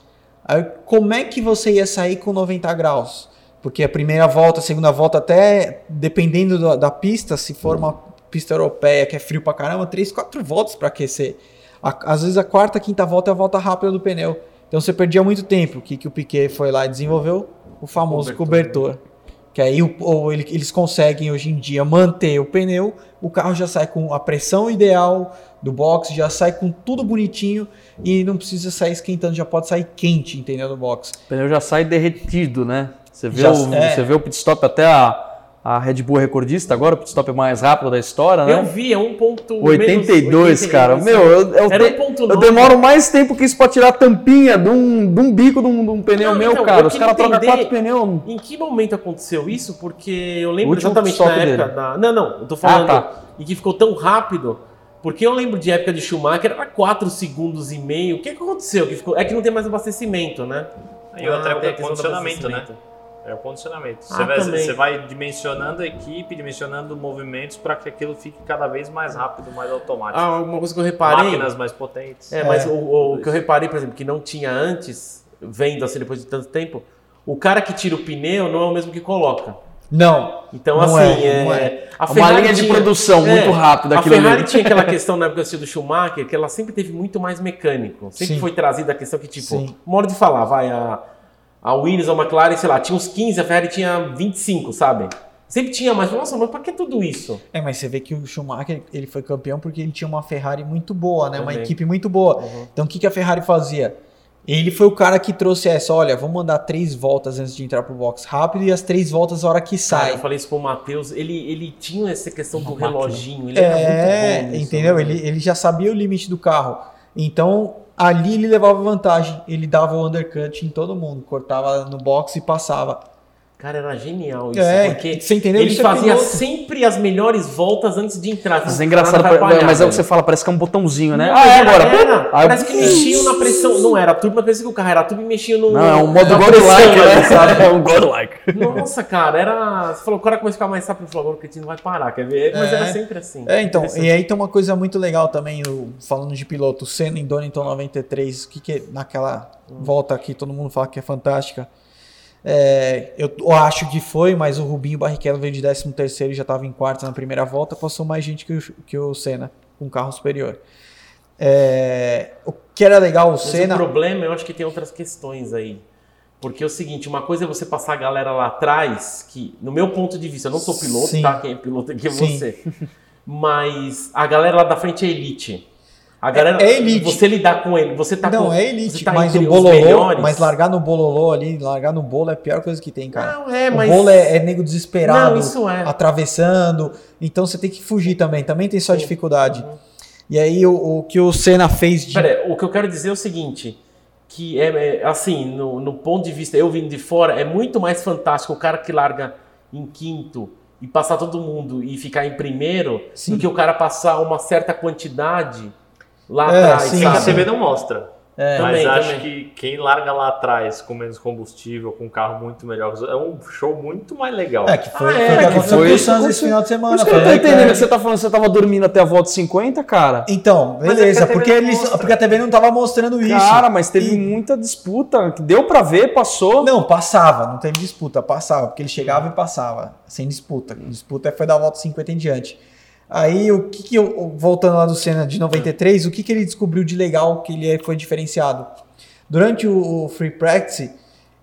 Aí, como é que você ia sair com 90 graus? Porque a primeira volta, a segunda volta, até dependendo da, da pista, se for uma pista europeia que é frio pra caramba, 3, 4 voltas para aquecer. A- às vezes a quarta, quinta volta é a volta rápida do pneu. Então você perdia muito tempo. O que, que o Piquet foi lá e desenvolveu? O famoso cobertor. Que aí ou ele- eles conseguem hoje em dia manter o pneu, o carro já sai com a pressão ideal do box, já sai com tudo bonitinho e não precisa sair esquentando, já pode sair quente, entendeu? Do box. O pneu já sai derretido, né? Você vê, Já- o, é. você vê o pit stop até a a Red Bull é recordista agora, o pit stop mais rápido da história, né? Eu vi, é um ponto. 82, cara. Meu, eu, eu, Era te- um ponto eu nove. demoro mais tempo que isso pra tirar a tampinha de um, de um bico de um, de um pneu Não, meu, então, cara. Os caras trocam quatro pneus. Em que momento aconteceu isso? Porque eu lembro O último exatamente na época dele. da. Não, não, eu tô falando. Ah, tá. E que ficou tão rápido. Porque eu lembro de época de Schumacher, era 4 segundos e meio. O que, que aconteceu? Que ficou... É que não tem mais abastecimento, né? E outra Ah, é tem a o questão do condicionamento, né? É o condicionamento. Ah, Você, vai, também. você vai dimensionando a equipe, dimensionando movimentos para que aquilo fique cada vez mais rápido, mais automático. Ah, uma coisa que eu reparei. Máquinas mais potentes. É, mas o, o que eu reparei, por exemplo, que não tinha antes, vendo assim depois de tanto tempo, o cara que tira o pneu não é o mesmo que coloca. Não. Então, Não assim, é, é, não é. a Uma linha de tinha- produção é, muito rápida A aquilo Ferrari ali. tinha aquela questão na época assim, do Schumacher, que ela sempre teve muito mais mecânico. Sempre Sim. foi trazida a questão que, tipo, Sim. modo de falar, vai, a, a Williams a McLaren, sei lá, tinha uns 15, a Ferrari tinha 25, sabe? Sempre tinha mais. Nossa, mas pra que tudo isso? É, mas você vê que o Schumacher ele foi campeão porque ele tinha uma Ferrari muito boa, né? Uma equipe muito boa. Uhum. Então o que, que a Ferrari fazia? Ele foi o cara que trouxe essa, olha, vamos mandar três voltas antes de entrar pro box rápido e as três voltas na hora que Cara, sai. eu falei isso pro Matheus, ele, ele tinha essa questão do máquina. reloginho, ele era É, muito bom nisso, entendeu? né? Ele, ele já sabia o limite do carro. Então, ali ele levava vantagem. Ele dava o undercut em todo mundo. Cortava no box e passava. Cara, era genial isso, É, porque você entendeu? ele Isso é fazia piloto. sempre as melhores voltas antes de entrar. Mas é engraçado, apanhar, mas é o que você fala, parece que é um botãozinho, né? Não, ah, é agora. era. Aí- Parece que mexiam na pressão. Não era turbo, mas parecia que o carro era turbo e mexia no. Não, é um modo godlike, pressão, né? sabe? É um godlike. Nossa, cara, era. Você falou, o cara começou a ficar mais rápido, falou, agora o não vai parar, quer ver? Mas É. era sempre assim. É, então, e aí tem uma coisa muito legal também, o- falando de piloto, o Senna em Donington 93, o que que é naquela volta aqui, todo mundo fala que é fantástica. É, eu, acho que foi, mas o Rubinho Barrichello veio de 13 terceiro e já estava em quarto na primeira volta, passou mais gente que o, que o Senna, com carro superior. É, o que era legal, o Mas Senna... o problema, eu acho que tem outras questões aí. Porque é o seguinte, uma coisa é você passar a galera lá atrás, que, no meu ponto de vista, eu não sou piloto, Sim. tá? Quem é piloto aqui é Sim. você. Mas a galera lá da frente é elite. A galera, é elite. Você lidar com ele, você tá não, com, é elite, você tá mas o bololô, melhores. mas largar no bololô ali, largar no bolo é a pior coisa que tem, cara. Não, é, o mas... bolo é, é nego desesperado, Não, isso é. atravessando, então você tem que fugir também, também tem sua dificuldade. Uhum. E aí o, o que o Senna fez de... Pera, o que eu quero dizer é o seguinte, que é, é, assim, no, no ponto de vista, eu vindo de fora, é muito mais fantástico o cara que larga em quinto e passar todo mundo e ficar em primeiro Sim. do que o cara passar uma certa quantidade lá É, atrás, sim, Sim, a sabe? CB não mostra. É, mas Também, acho também. que quem larga lá atrás com menos combustível, com um carro muito melhor, é um show muito mais legal. é, que foi, Ah, é, foi o que que aconteceu foi foi esse final de semana. eu não tô entendendo que você tá falando que você tava dormindo até a volta 50, cara. Então, é beleza, TV porque, não eles, porque a TV não tava mostrando isso. Cara, mas teve E- muita disputa. que Deu pra ver, passou. Não, passava, não teve disputa, passava, porque ele chegava e passava, sem disputa. Disputa foi da volta 50 em diante. Aí, o que que eu, voltando lá do Senna de 93, o que que ele descobriu de legal que ele foi diferenciado? Durante o, Free Practice,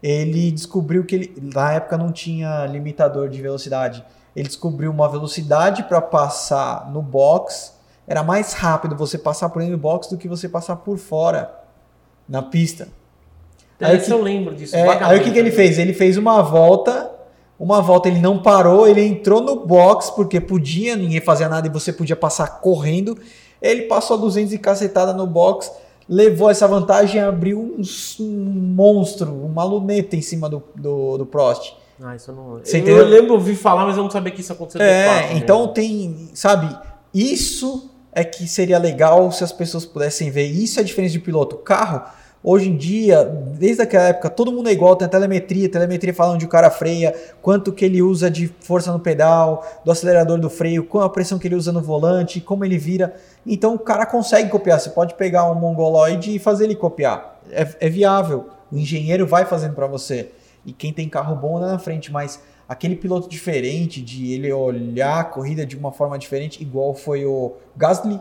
ele descobriu que ele, na época não tinha limitador de velocidade. Ele descobriu uma velocidade para passar no box. Era mais rápido você passar por dentro do box do que você passar por fora na pista. Aí que- eu lembro disso. É, aí o que, que ele fez? Ele fez uma volta, uma volta ele não parou, ele entrou no box porque podia, ninguém fazia nada e você podia passar correndo. Ele passou a 200 e cacetada no box, levou essa vantagem e abriu um, um monstro, uma luneta em cima do, do, do Prost. Ah, isso eu não... Você eu, entendeu? eu lembro, ouvi falar, mas eu não sabia que isso aconteceu É, fato. então mesmo. tem, sabe, isso é que seria legal se as pessoas pudessem ver. Isso é a diferença de piloto. Carro, hoje em dia, desde aquela época, todo mundo é igual, tem a telemetria, telemetria falando de o cara freia, quanto que ele usa de força no pedal, do acelerador do freio, qual a pressão que ele usa no volante, como ele vira. Então o cara consegue copiar. Você pode pegar um mongoloide e fazer ele copiar. É, é viável. O engenheiro vai fazendo para você. E quem tem carro bom anda na frente, mas aquele piloto diferente, de ele olhar a corrida de uma forma diferente, igual foi o Gasly.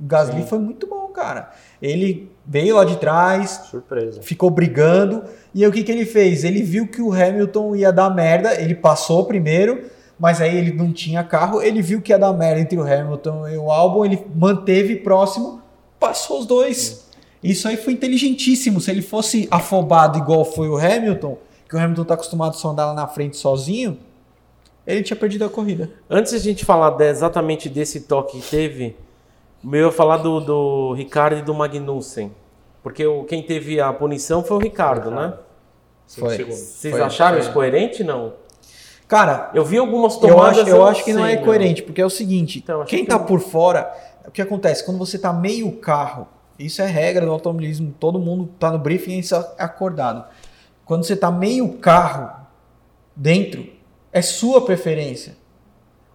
O Gasly Sim. foi muito bom, cara. Ele veio lá de trás, Surpresa. ficou brigando, e aí o que, que ele fez? Ele viu que o Hamilton ia dar merda, ele passou primeiro, mas aí ele não tinha carro, ele viu que ia dar merda entre o Hamilton e o Albon, ele manteve próximo, passou os dois. Isso aí foi inteligentíssimo. Se ele fosse afobado igual foi o Hamilton, que o Hamilton tá acostumado a só andar lá na frente sozinho, ele tinha perdido a corrida. Antes de a gente falar de- exatamente desse toque que teve, eu ia falar do, do Ricardo e do Magnussen. Porque o, quem teve a punição foi o Ricardo, né? Foi. Vocês Foi, acharam foi. isso coerente não? Cara, Eu vi algumas eu tomadas. acho, eu acho que não é coerente, porque é o seguinte, Então, quem que tá eu- por fora, o que acontece? Quando você tá meio carro, isso é regra do automobilismo, todo mundo tá no briefing e isso é acordado. Quando você tá meio carro dentro, é sua preferência.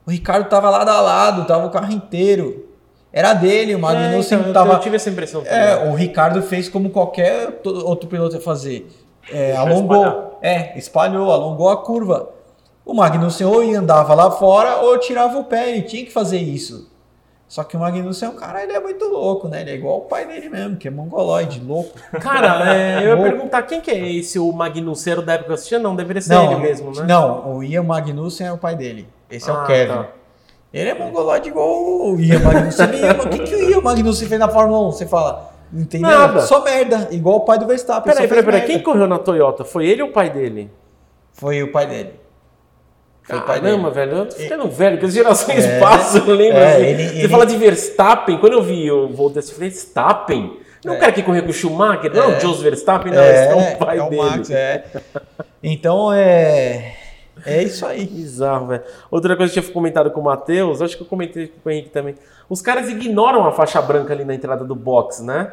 O Ricardo tava lado a lado, tava o carro inteiro. Era dele, o É, Magnussen então, eu- tava Eu tive essa impressão também. É, o Ricardo fez como qualquer outro piloto ia fazer. É, alongou. espalhar. É, espalhou, alongou a curva. O Magnussen ou ia andava lá fora ou tirava o pé, ele tinha que fazer isso. Só que o Magnussen é um cara, ele é muito louco, né? Ele é igual o pai dele mesmo, que é mongoloide, louco. Cara, é, eu ia Louco. perguntar quem que é esse, o Magnussen da época que eu assistia? Não, deveria ser Não, ele mesmo, né? não, o Ian Magnussen é o pai dele. Esse é Ah, o Kevin. tá. Ele é mongoloide igual o Ian Magnussen. O que, que o Ian Magnussen fez na Fórmula 1? Você fala, entendeu? Nada. Só merda, igual o pai do Verstappen. Peraí, peraí, peraí. Quem correu na Toyota? Foi ele ou o pai dele? Foi o pai dele. Foi. Caramba, velho, eu tô ficando velho, que as gerações É. passam, eu lembro. É, assim. ele- Você ele- fala de Verstappen, quando eu vi o Volta, eu falei, Verstappen? Não é o cara que correu com o Schumacher? Não, o Jos Verstappen, não, esse é o pai é o dele. Max, é. Então é. É isso aí. Bizarro, velho. Outra coisa que eu tinha comentado com o Matheus, acho que eu comentei com o Henrique também. Os caras ignoram a faixa branca ali na entrada do box, né?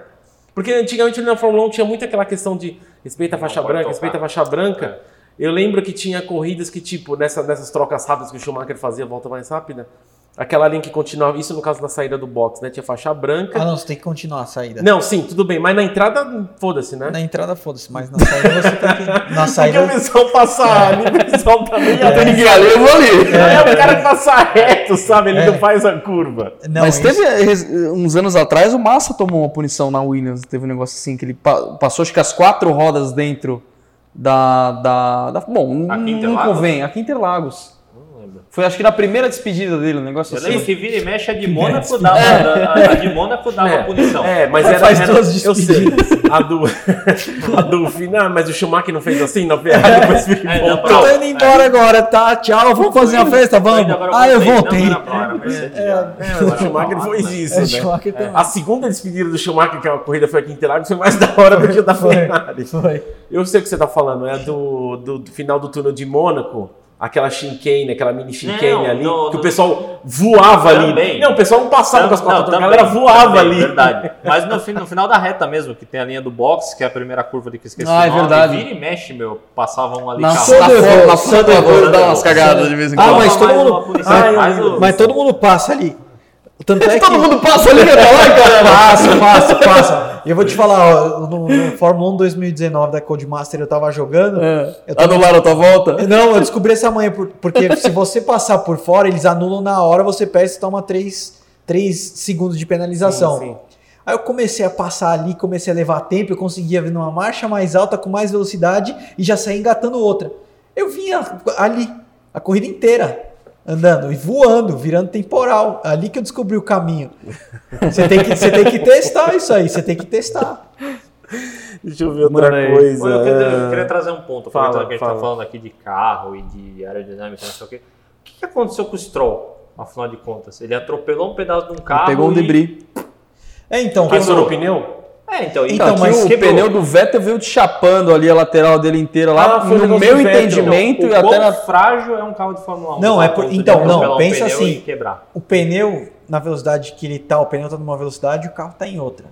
Porque antigamente ali na Fórmula 1 tinha muito aquela questão de respeita a faixa branca, tocar. respeita a faixa branca. Eu lembro que tinha corridas que, tipo, nessa, nessas trocas rápidas que o Schumacher fazia, volta mais rápida, aquela linha que continuava, isso no caso da saída do box, né? Tinha faixa branca. Ah, não, você tem que continuar a saída. Não, sim, tudo bem, mas na entrada, foda-se, né? Na entrada, foda-se, mas na saída você tem que. Na Porque o saída. pessoal passa ali, o pessoal tá meio Não tem ninguém ali, eu vou ali. É, o cara passa reto, sabe? Ele É. não faz a curva. Não, Mas isso- teve eh, uns anos atrás, o Massa tomou uma punição na Williams. Teve um negócio assim, que ele pa- passou acho que as quatro rodas dentro da. da, da- bom, não Interlagos? convém. Aqui em Interlagos. Foi acho que na primeira despedida dele, um negócio Eu assim. lembro que vira e mexe a de Mônaco dava, a, a de Mônaco dava punição. É, mas era, faz era duas eu sei. A do a do final, mas o Schumacher não fez assim na Ferrari depois ele É, não, voltou. Tô indo embora agora, tá? Tchau, vamos fazer uma festa, vamos? Ah, eu voltei. já. É, o Schumacher fez isso, É, né? Schumacher também. A segunda despedida do Schumacher, que é uma corrida foi aqui em Interlagos, foi mais da hora do que a da Foi, Ferrari. Foi. Eu sei o que você tá falando, é do, do, do final do túnel de Mônaco, aquela chicane, aquela mini chicane Não, ali, no- que o pessoal voava ali. Também. Não, o pessoal não passava com as quatro, a também, galera voava também, ali. Verdade. Mas no, no final da reta mesmo, que tem a linha do box, que é a primeira curva de que eu esqueci Ah, é verdade. vira e mexe, meu. Passavam ali Na, carro. na, Sandro dar umas cagadas de vez em Ah, quando. mas todo mundo- Ah, Mas todo mundo passa ali. Tanto é que. Todo mundo passa ali, meu lá, cara. Passa, passa, passa. E eu vou te falar, ó, no, no Fórmula 1 2019 da Codemaster eu tava jogando. É. Eu tava- Anularam a tua volta? Não, eu descobri essa manhã, por- porque se você passar por fora, eles anulam na hora, você perde e toma 3, segundos de penalização. Sim, sim. Aí eu comecei a passar ali, comecei a levar tempo, eu conseguia vir numa marcha mais alta, com mais velocidade, e já saí engatando outra. Eu vinha ali, a corrida inteira, andando e voando, virando temporal. Ali que eu descobri o caminho. Você tem que, você tem que testar isso aí, você tem que testar. Deixa eu ver outra Manda aí. coisa. Eu, queria, é. eu queria trazer um ponto, Fala, que a gente fala. tá falando aqui de carro e de aerodinâmica, não sei o quê. O que, aconteceu com o Stroll, afinal de contas? Ele atropelou um pedaço de um carro. Pegou um e- debris. É, então, Passou no pneu? É, então, Então, Então, mas o quebrou. pneu do Vettel veio te chapando ali a lateral dele inteira lá, Ah, o no meu entendimento o e até quão na... frágil é um carro de Fórmula 1. Não, é por- ponto de então, não, pensa assim. Quebrar. o pneu, na velocidade que ele tá, o pneu tá numa velocidade e o carro tá em outra.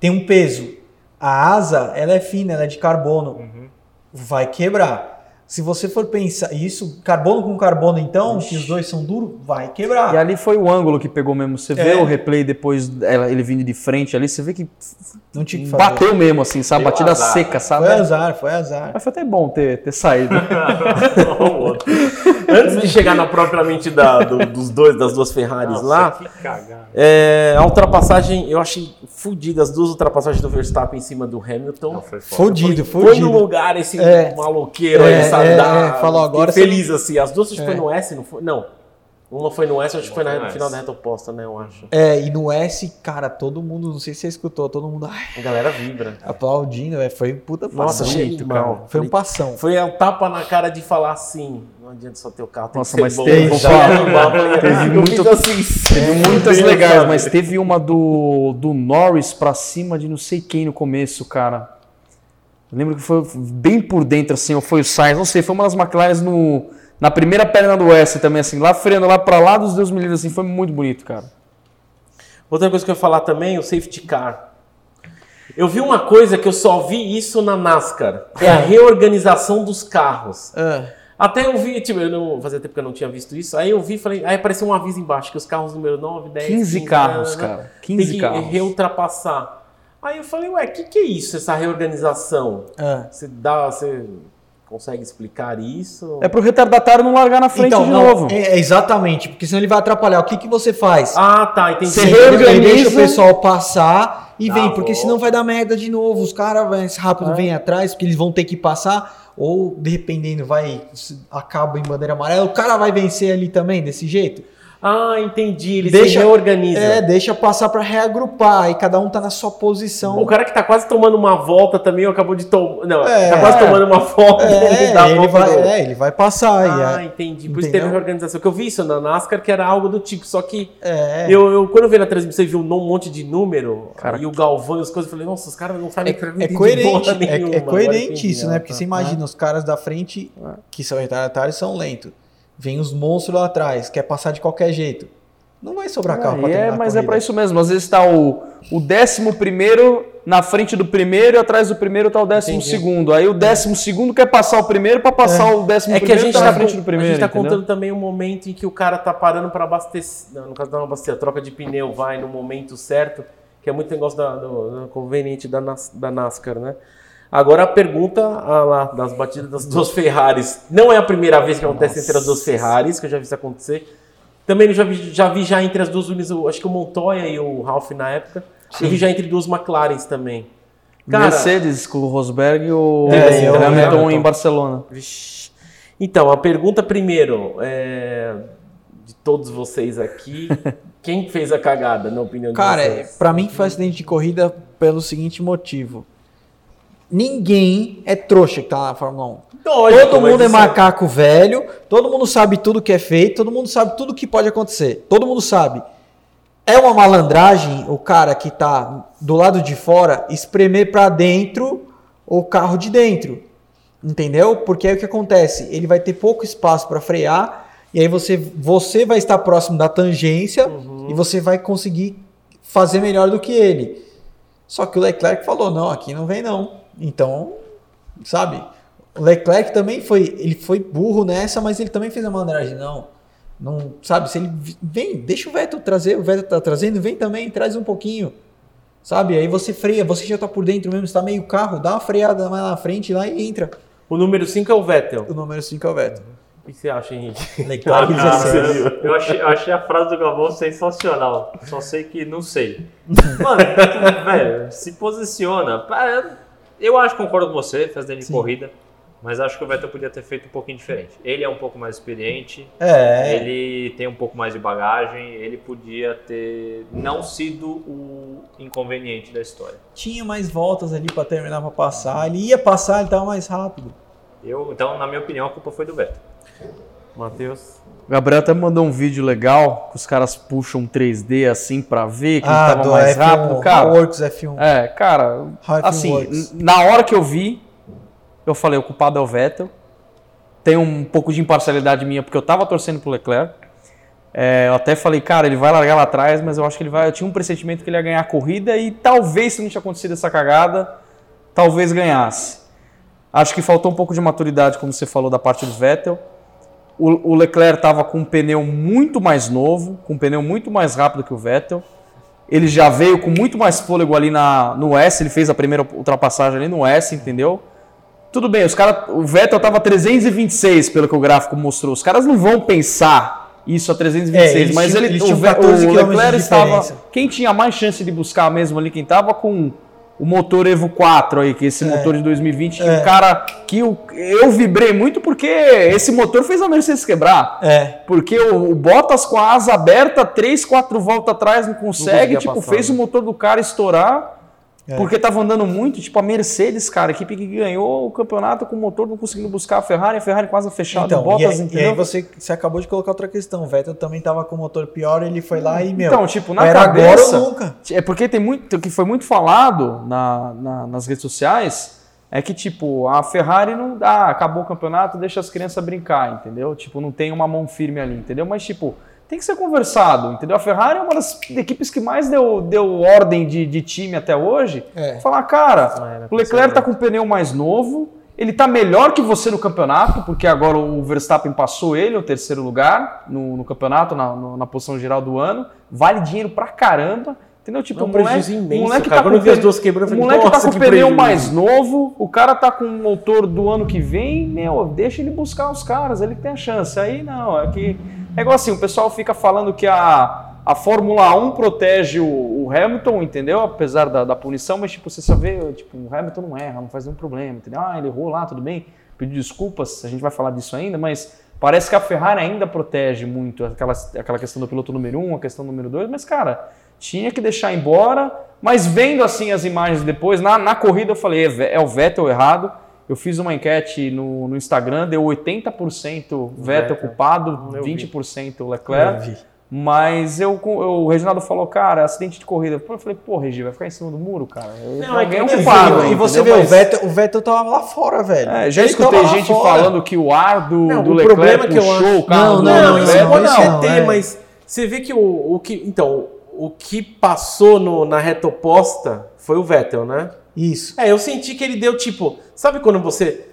Tem um peso. A asa, ela é fina, ela é de carbono. Uhum. Vai quebrar. Se você for pensar isso, carbono com carbono, então, que os dois são duros, vai quebrar. E ali foi o ângulo que pegou mesmo. Você vê É. o replay depois, ela- ele vindo de frente ali, você vê que Não tinha que fazer. bateu mesmo, assim, sabe? Deu Batida azar. seca, sabe? Foi azar, foi azar. Mas foi até bom ter, ter saído. Antes de chegar na propriamente da, do- dos dois, das duas Ferraris Nossa, lá, que cagada. é, a ultrapassagem, eu achei fodida as duas ultrapassagens do Verstappen em cima do Hamilton. Não, foi foda. Fudido, Foi no lugar esse É. maloqueiro É, aí, sabe? é, da- é, falou, agora feliz assim. As duas acho que É. foi no S, não foi? Não. Uma foi no S, acho que foi na no final da reta oposta, né? Eu acho. É, e no S, cara, todo mundo, não sei se você escutou, todo mundo ai, A galera vibra. aplaudindo, é, foi puta Nossa, passão. achei mal. Foi um passão. Foi um tapa na cara de falar assim. Não adianta só ter o carro, tem Nossa, que ser mas bom. teve teve muito- assim. Teve muitas legais, mas teve uma do, do Norris pra cima de não sei quem no começo, cara. Eu lembro que foi bem por dentro, assim, ou foi o Sainz, não sei, foi uma das McLaren no, na primeira perna do S também, assim, lá freando lá pra lá dos Deus me livre, assim, foi muito bonito, cara. Outra coisa que eu ia falar também, o safety car. Eu vi uma coisa que eu só vi isso na NASCAR. É a reorganização dos carros. Ah, Até eu vi, tipo, eu não fazia tempo que eu não tinha visto isso. Aí eu vi, falei, aí apareceu um aviso embaixo que os carros número 9, 10, 15 carros, né, né, cara. 15 tem que carros. reultrapassar. Aí eu falei, ué, o que, que é isso, essa reorganização? ah. Você dá, você consegue explicar isso? É pro retardatário não largar na frente Então, de não, novo. é, é exatamente, porque senão ele vai atrapalhar. O que, que você faz? Ah, tá, entendi. Você reorganiza- deixa o pessoal passar e Dá vem, porque volta. senão vai dar merda de novo. Os caras mais rápido É. vêm atrás, porque eles vão ter que passar, ou dependendo, vai acaba em bandeira amarela, o cara vai vencer ali também, desse jeito. Ah, entendi. Ele Deixa- se reorganiza. É, deixa passar pra reagrupar, aí cada um tá na sua posição. O cara que tá quase tomando uma volta também acabou de tomar. Não, É. tá quase tomando uma volta. É, dá a ele vai, é, ele vai passar. e Ah, é- entendi. Por isso teve reorganização. Que eu vi isso na NASCAR, que era algo do tipo. Só que é. eu, eu- quando eu vi na transmissão e vi um monte de número, Cara, e o Galvão e as coisas, eu falei, nossa, os caras não sabem É, é de coerente, porra é, nenhuma. é coerente entendi, isso, né? ah, Porque tá. você imagina, os caras da frente, que são retardatários, são lentos. Vem os monstros lá atrás, quer passar de qualquer jeito. Não vai sobrar carro pra É, terminar a mas é pra isso mesmo. Às vezes tá o, o décimo primeiro na frente do primeiro e atrás do primeiro tá o décimo Entendi. segundo. Aí o décimo segundo quer passar o primeiro pra passar o décimo É que a primeiro gente tá tá, na frente con- do primeiro. a gente tá entendeu? contando também um momento em que o cara tá parando para abastecer. Não, no caso não abastecer, a troca de pneu vai no momento certo, que é muito negócio da, do, do conveniente da, Nas- da NASCAR, né? Agora a pergunta ah, lá, das batidas das duas Ferraris. Não é a primeira vez que acontece entre as duas Ferraris, que eu já vi isso acontecer. Também já vi já, vi já entre as duas o- acho que o Montoya e o Ralph na época. Eu vi já entre duas McLarens também. Cara, Mercedes com o Rosberg e o É, e eu- Hamilton em Barcelona. Vixe. Então, a pergunta primeiro, é, de todos vocês aqui, quem fez a cagada, na opinião Cara, de é, vocês? pra mim foi acidente de corrida pelo seguinte motivo. Ninguém é trouxa que tá na Fórmula 1. Lógico, todo mundo é isso macaco velho, todo mundo sabe tudo que é feito, todo mundo sabe tudo que pode acontecer. Todo mundo sabe. É uma malandragem o cara que tá do lado de fora espremer pra dentro o carro de dentro. Entendeu? Porque aí o que acontece? Ele vai ter pouco espaço para frear e aí você, você vai estar próximo da tangência e você vai conseguir fazer melhor do que ele. Só que o Leclerc falou: não, aqui não vem não. Então, sabe? O Leclerc também foi, ele foi burro nessa, mas ele também fez a malandragem. Não, não, sabe? Se ele vem, deixa o Vettel trazer, o Vettel tá trazendo, vem também, traz um pouquinho. Sabe? Aí você freia, você já tá por dentro mesmo, está meio carro, dá uma freada mais na frente lá e entra. O número 5 é o Vettel. O número 5 é o Vettel. O que você acha, Henrique? Leclerc Ah, 16. eu, achei, eu achei a frase do Galvão sensacional. Só sei que não sei. Mano, velho, se posiciona. Pa- Eu acho que concordo com você, faz dele de corrida. Mas acho que o Vettel podia ter feito um pouquinho diferente. Ele é um pouco mais experiente, É, ele tem um pouco mais de bagagem, ele podia ter não sido o inconveniente da história. tinha mais voltas ali para terminar para passar. Ele ia passar, ele tava mais rápido. Eu, então, na minha opinião, a culpa foi do Vettel. Matheus. O Gabriel até mandou um vídeo legal que os caras puxam 3D assim pra ver que ele tava do mais F1, rápido, cara. Works F1. É, cara, How F1 assim, works. na hora que eu vi, eu falei, o culpado é o Vettel. Tem um pouco de imparcialidade minha, porque eu tava torcendo pro Leclerc. É, eu até falei, cara, ele vai largar lá atrás, mas eu acho que ele vai. Eu tinha um pressentimento que ele ia ganhar a corrida e talvez, se não tinha acontecido essa cagada, talvez ganhasse. Acho que faltou um pouco de maturidade, como você falou, da parte do Vettel. O, o Leclerc estava com um pneu muito mais novo, com um pneu muito mais rápido que o Vettel. Ele já veio com muito mais fôlego ali na, no S, ele fez a primeira ultrapassagem ali no S, entendeu? Tudo bem, os cara, o Vettel estava 326, pelo que o gráfico mostrou. Os caras não vão pensar isso a 326, É, mas ele, o, tinham Ve- 14 o Leclerc estava. Quem tinha mais chance de buscar mesmo ali, quem estava com o motor Evo 4 aí, que esse É. motor de 2020, que É. o cara que o- eu vibrei muito porque esse motor fez a Mercedes quebrar. É. Porque o, o Bottas com a asa aberta, 3, 4 voltas atrás, não consegue, conseguia tipo, passar, fez né? o motor do cara estourar. É. Porque tava andando muito, tipo a Mercedes, cara, a equipe que ganhou o campeonato com o motor não conseguindo buscar a Ferrari, a Ferrari quase fechada, Então, e, Bottas, aí, e aí você, você acabou de colocar outra questão. O Vettel também tava com o motor pior, ele foi lá e, meu, Então, tipo, na era cabeça, agora nunca. É porque tem muito, o que foi muito falado na, na- nas redes sociais é que, tipo, a Ferrari não dá, acabou o campeonato, deixa as crianças brincar, entendeu? Tipo, não tem uma mão firme ali, entendeu? Mas, tipo, tem que ser conversado, entendeu? A Ferrari é uma das equipes que mais deu, deu ordem de, de time até hoje. É. Falar, cara, o Leclerc tá com o pneu mais novo, ele tá melhor que você no campeonato, porque agora o Verstappen passou ele, o terceiro lugar, no, no campeonato, na, no- na posição geral do ano. Vale dinheiro pra caramba. Entendeu? Tipo, É um moleque, prejuízo imenso, o moleque cara. tá Quando com eu vi as pneu- duas quebrando, eu falei, moleque tá "Nossa, com o pneu prejuízo." mais novo, o cara tá com o motor do ano que vem, meu, deixa ele buscar os caras, ele que tem a chance. Aí não, é que. É igual assim, o pessoal fica falando que a, a Fórmula 1 protege o, o Hamilton, entendeu? Apesar da, da punição, mas tipo, você só vê, tipo, o Hamilton não erra, não faz nenhum problema, entendeu? Ah, ele errou lá, tudo bem, pediu desculpas, a gente vai falar disso ainda, mas parece que a Ferrari ainda protege muito aquela, aquela questão do piloto número 1, a questão número 2, mas cara, tinha que deixar embora, mas vendo assim as imagens depois, na, na corrida eu falei, é, é o Vettel errado. Eu fiz uma enquete no, no Instagram, deu 80% Vettel Vettel. culpado, Eu vi. 20% Leclerc. Eu. Mas eu, eu- o Reginaldo falou, cara, acidente de corrida. Eu falei, pô, Regi, vai ficar em cima do muro, cara. Não, é Alguém é E, culpado, e você entendeu? vê, o Vettel, o Vettel tava lá fora, velho. É, já Ele escutei gente fora. falando que o ar do, Não, do o Leclerc problema que eu puxou acho- o carro Não, do Não, não, isso pode não, até ter, é. mas você vê que o, o que. Então, o que passou no- na reta oposta foi o Vettel, né? Isso. É, eu senti que ele deu tipo. Sabe quando você.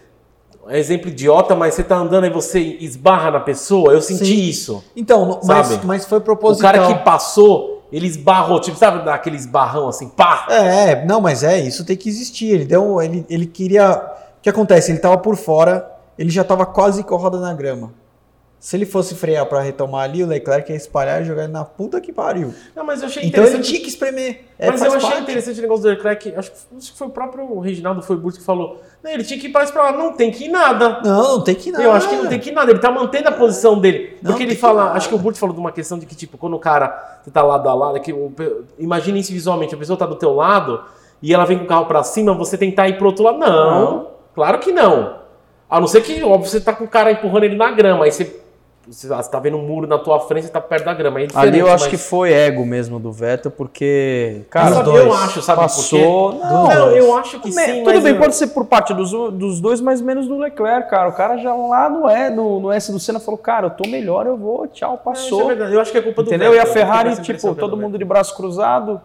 é Exemplo idiota, mas você tá andando e você esbarra na pessoa? Eu senti Sim. isso. Então, mas, mas foi O proposital. cara que passou, ele esbarrou, tipo, sabe daquele esbarrão assim, pá? É, não, mas é, isso tem que existir. Ele deu, ele, ele queria. O que acontece? Ele tava por fora, ele já tava quase com a roda na grama. Se ele fosse frear pra retomar ali, o Leclerc ia espalhar e jogar ele na puta que pariu. Não, mas eu achei Então ele tinha que espremer. É, Mas eu achei parte. interessante o negócio do Leclerc. Acho, que- acho que foi o próprio Reginaldo Foiburto que falou. Não, ele tinha que ir para pra lá. Não tem que ir nada. Não, não tem que ir nada. Eu acho que não tem que ir nada. Ele tá mantendo a posição dele. Não Porque ele fala. Acho que o Burto falou de uma questão de que, tipo, quando o cara tá lado a lado, é que o, imagine isso visualmente. A pessoa tá do teu lado e ela vem com o carro pra cima, você tentar ir pro outro lado. Não, claro que não. A não ser que, óbvio, você tá com o cara empurrando ele na grama. Aí você. Você você tá vendo um muro na tua frente, você tá perto da grama. É Ali eu acho mas- que foi ego mesmo do Vettel, porque, cara, sabe, eu acho, sabe passou. por quê? Não, Não, eu acho que Me- sim, Tudo bem, eu- pode ser por parte dos, dos dois, mas menos do Leclerc, cara. O cara já lá no, E, no, no S do Senna falou, cara, eu tô melhor, eu vou, tchau, Isso é passou. verdade. Eu acho que é culpa do Entendeu? E a Vettel. Tenho Ferrari, tipo, é do todo mundo Vettel. de braço cruzado.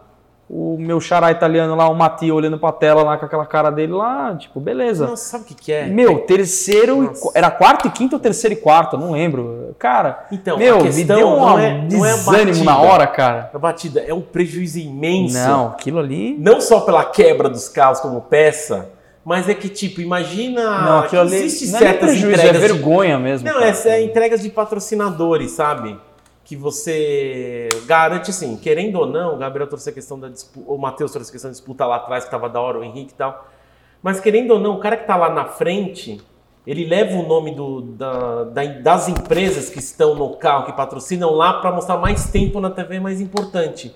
O meu xará italiano lá, o Mati, olhando pra tela lá com aquela cara dele lá, tipo, beleza. Não, sabe o que, que é? Meu, terceiro, e era quarto e quinto ou terceiro e quarto, não lembro. Cara, Então, meu, me deu um não é- não é desânimo batida. na hora, cara. A batida é um prejuízo imenso. Não, aquilo ali... Não só pela quebra dos carros como peça, mas é que, tipo, imagina Não, aquilo ali existe não é certas prejuízo, é entregas de- vergonha mesmo. Não, cara. essa é entregas de patrocinadores, sabe? Que você garante, assim, querendo ou não, o Gabriel trouxe a questão da disputa, o Matheus trouxe a questão da disputa lá atrás, que tava da hora, o Henrique e tal. Mas querendo ou não, o cara que tá lá na frente, ele leva o nome do, da- da- das empresas que estão no carro, que patrocinam lá, para mostrar mais tempo na TV mais importante.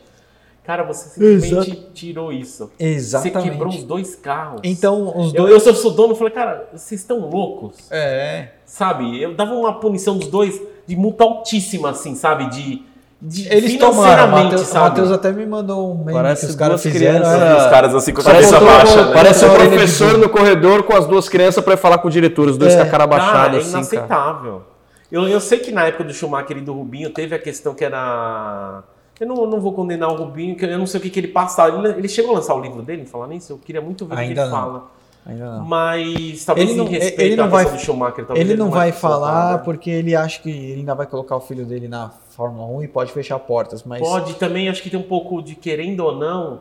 Cara, você simplesmente tirou isso. Exatamente. Você quebrou os dois carros. Então, os eu, dois. eu, se eu sou dono, eu falei, cara, vocês estão loucos? É. Sabe? Eu dava uma punição dos dois de multa altíssima, assim, sabe? De, de Eles tomaram. O financeiramente, Matheus- o sabe? Matheus até me mandou um meme Parece que os caras fizeram. crianças. é. Os caras assim com a Parece, cabeça baixa, né? parece o professor no corredor com as duas crianças pra falar com o diretor, os dois É. com a cara baixada Cara, é assim, cara. inaceitável. Eu, eu sei que na época do Schumacher e do Rubinho teve a questão que era. Eu não, não vou condenar o Rubinho, que eu não sei o que, que ele passava. Ele, ele chegou a lançar o livro dele, falar nisso? Eu queria muito ver o que ele não. fala. Ainda não. Mas talvez Ele não- ele não vai- Schumacher, talvez Ele não vai soltar, falar né? porque ele acha que ele ainda vai colocar o filho dele na Fórmula 1 e pode fechar portas, mas Pode também, acho que tem um pouco de querendo ou não.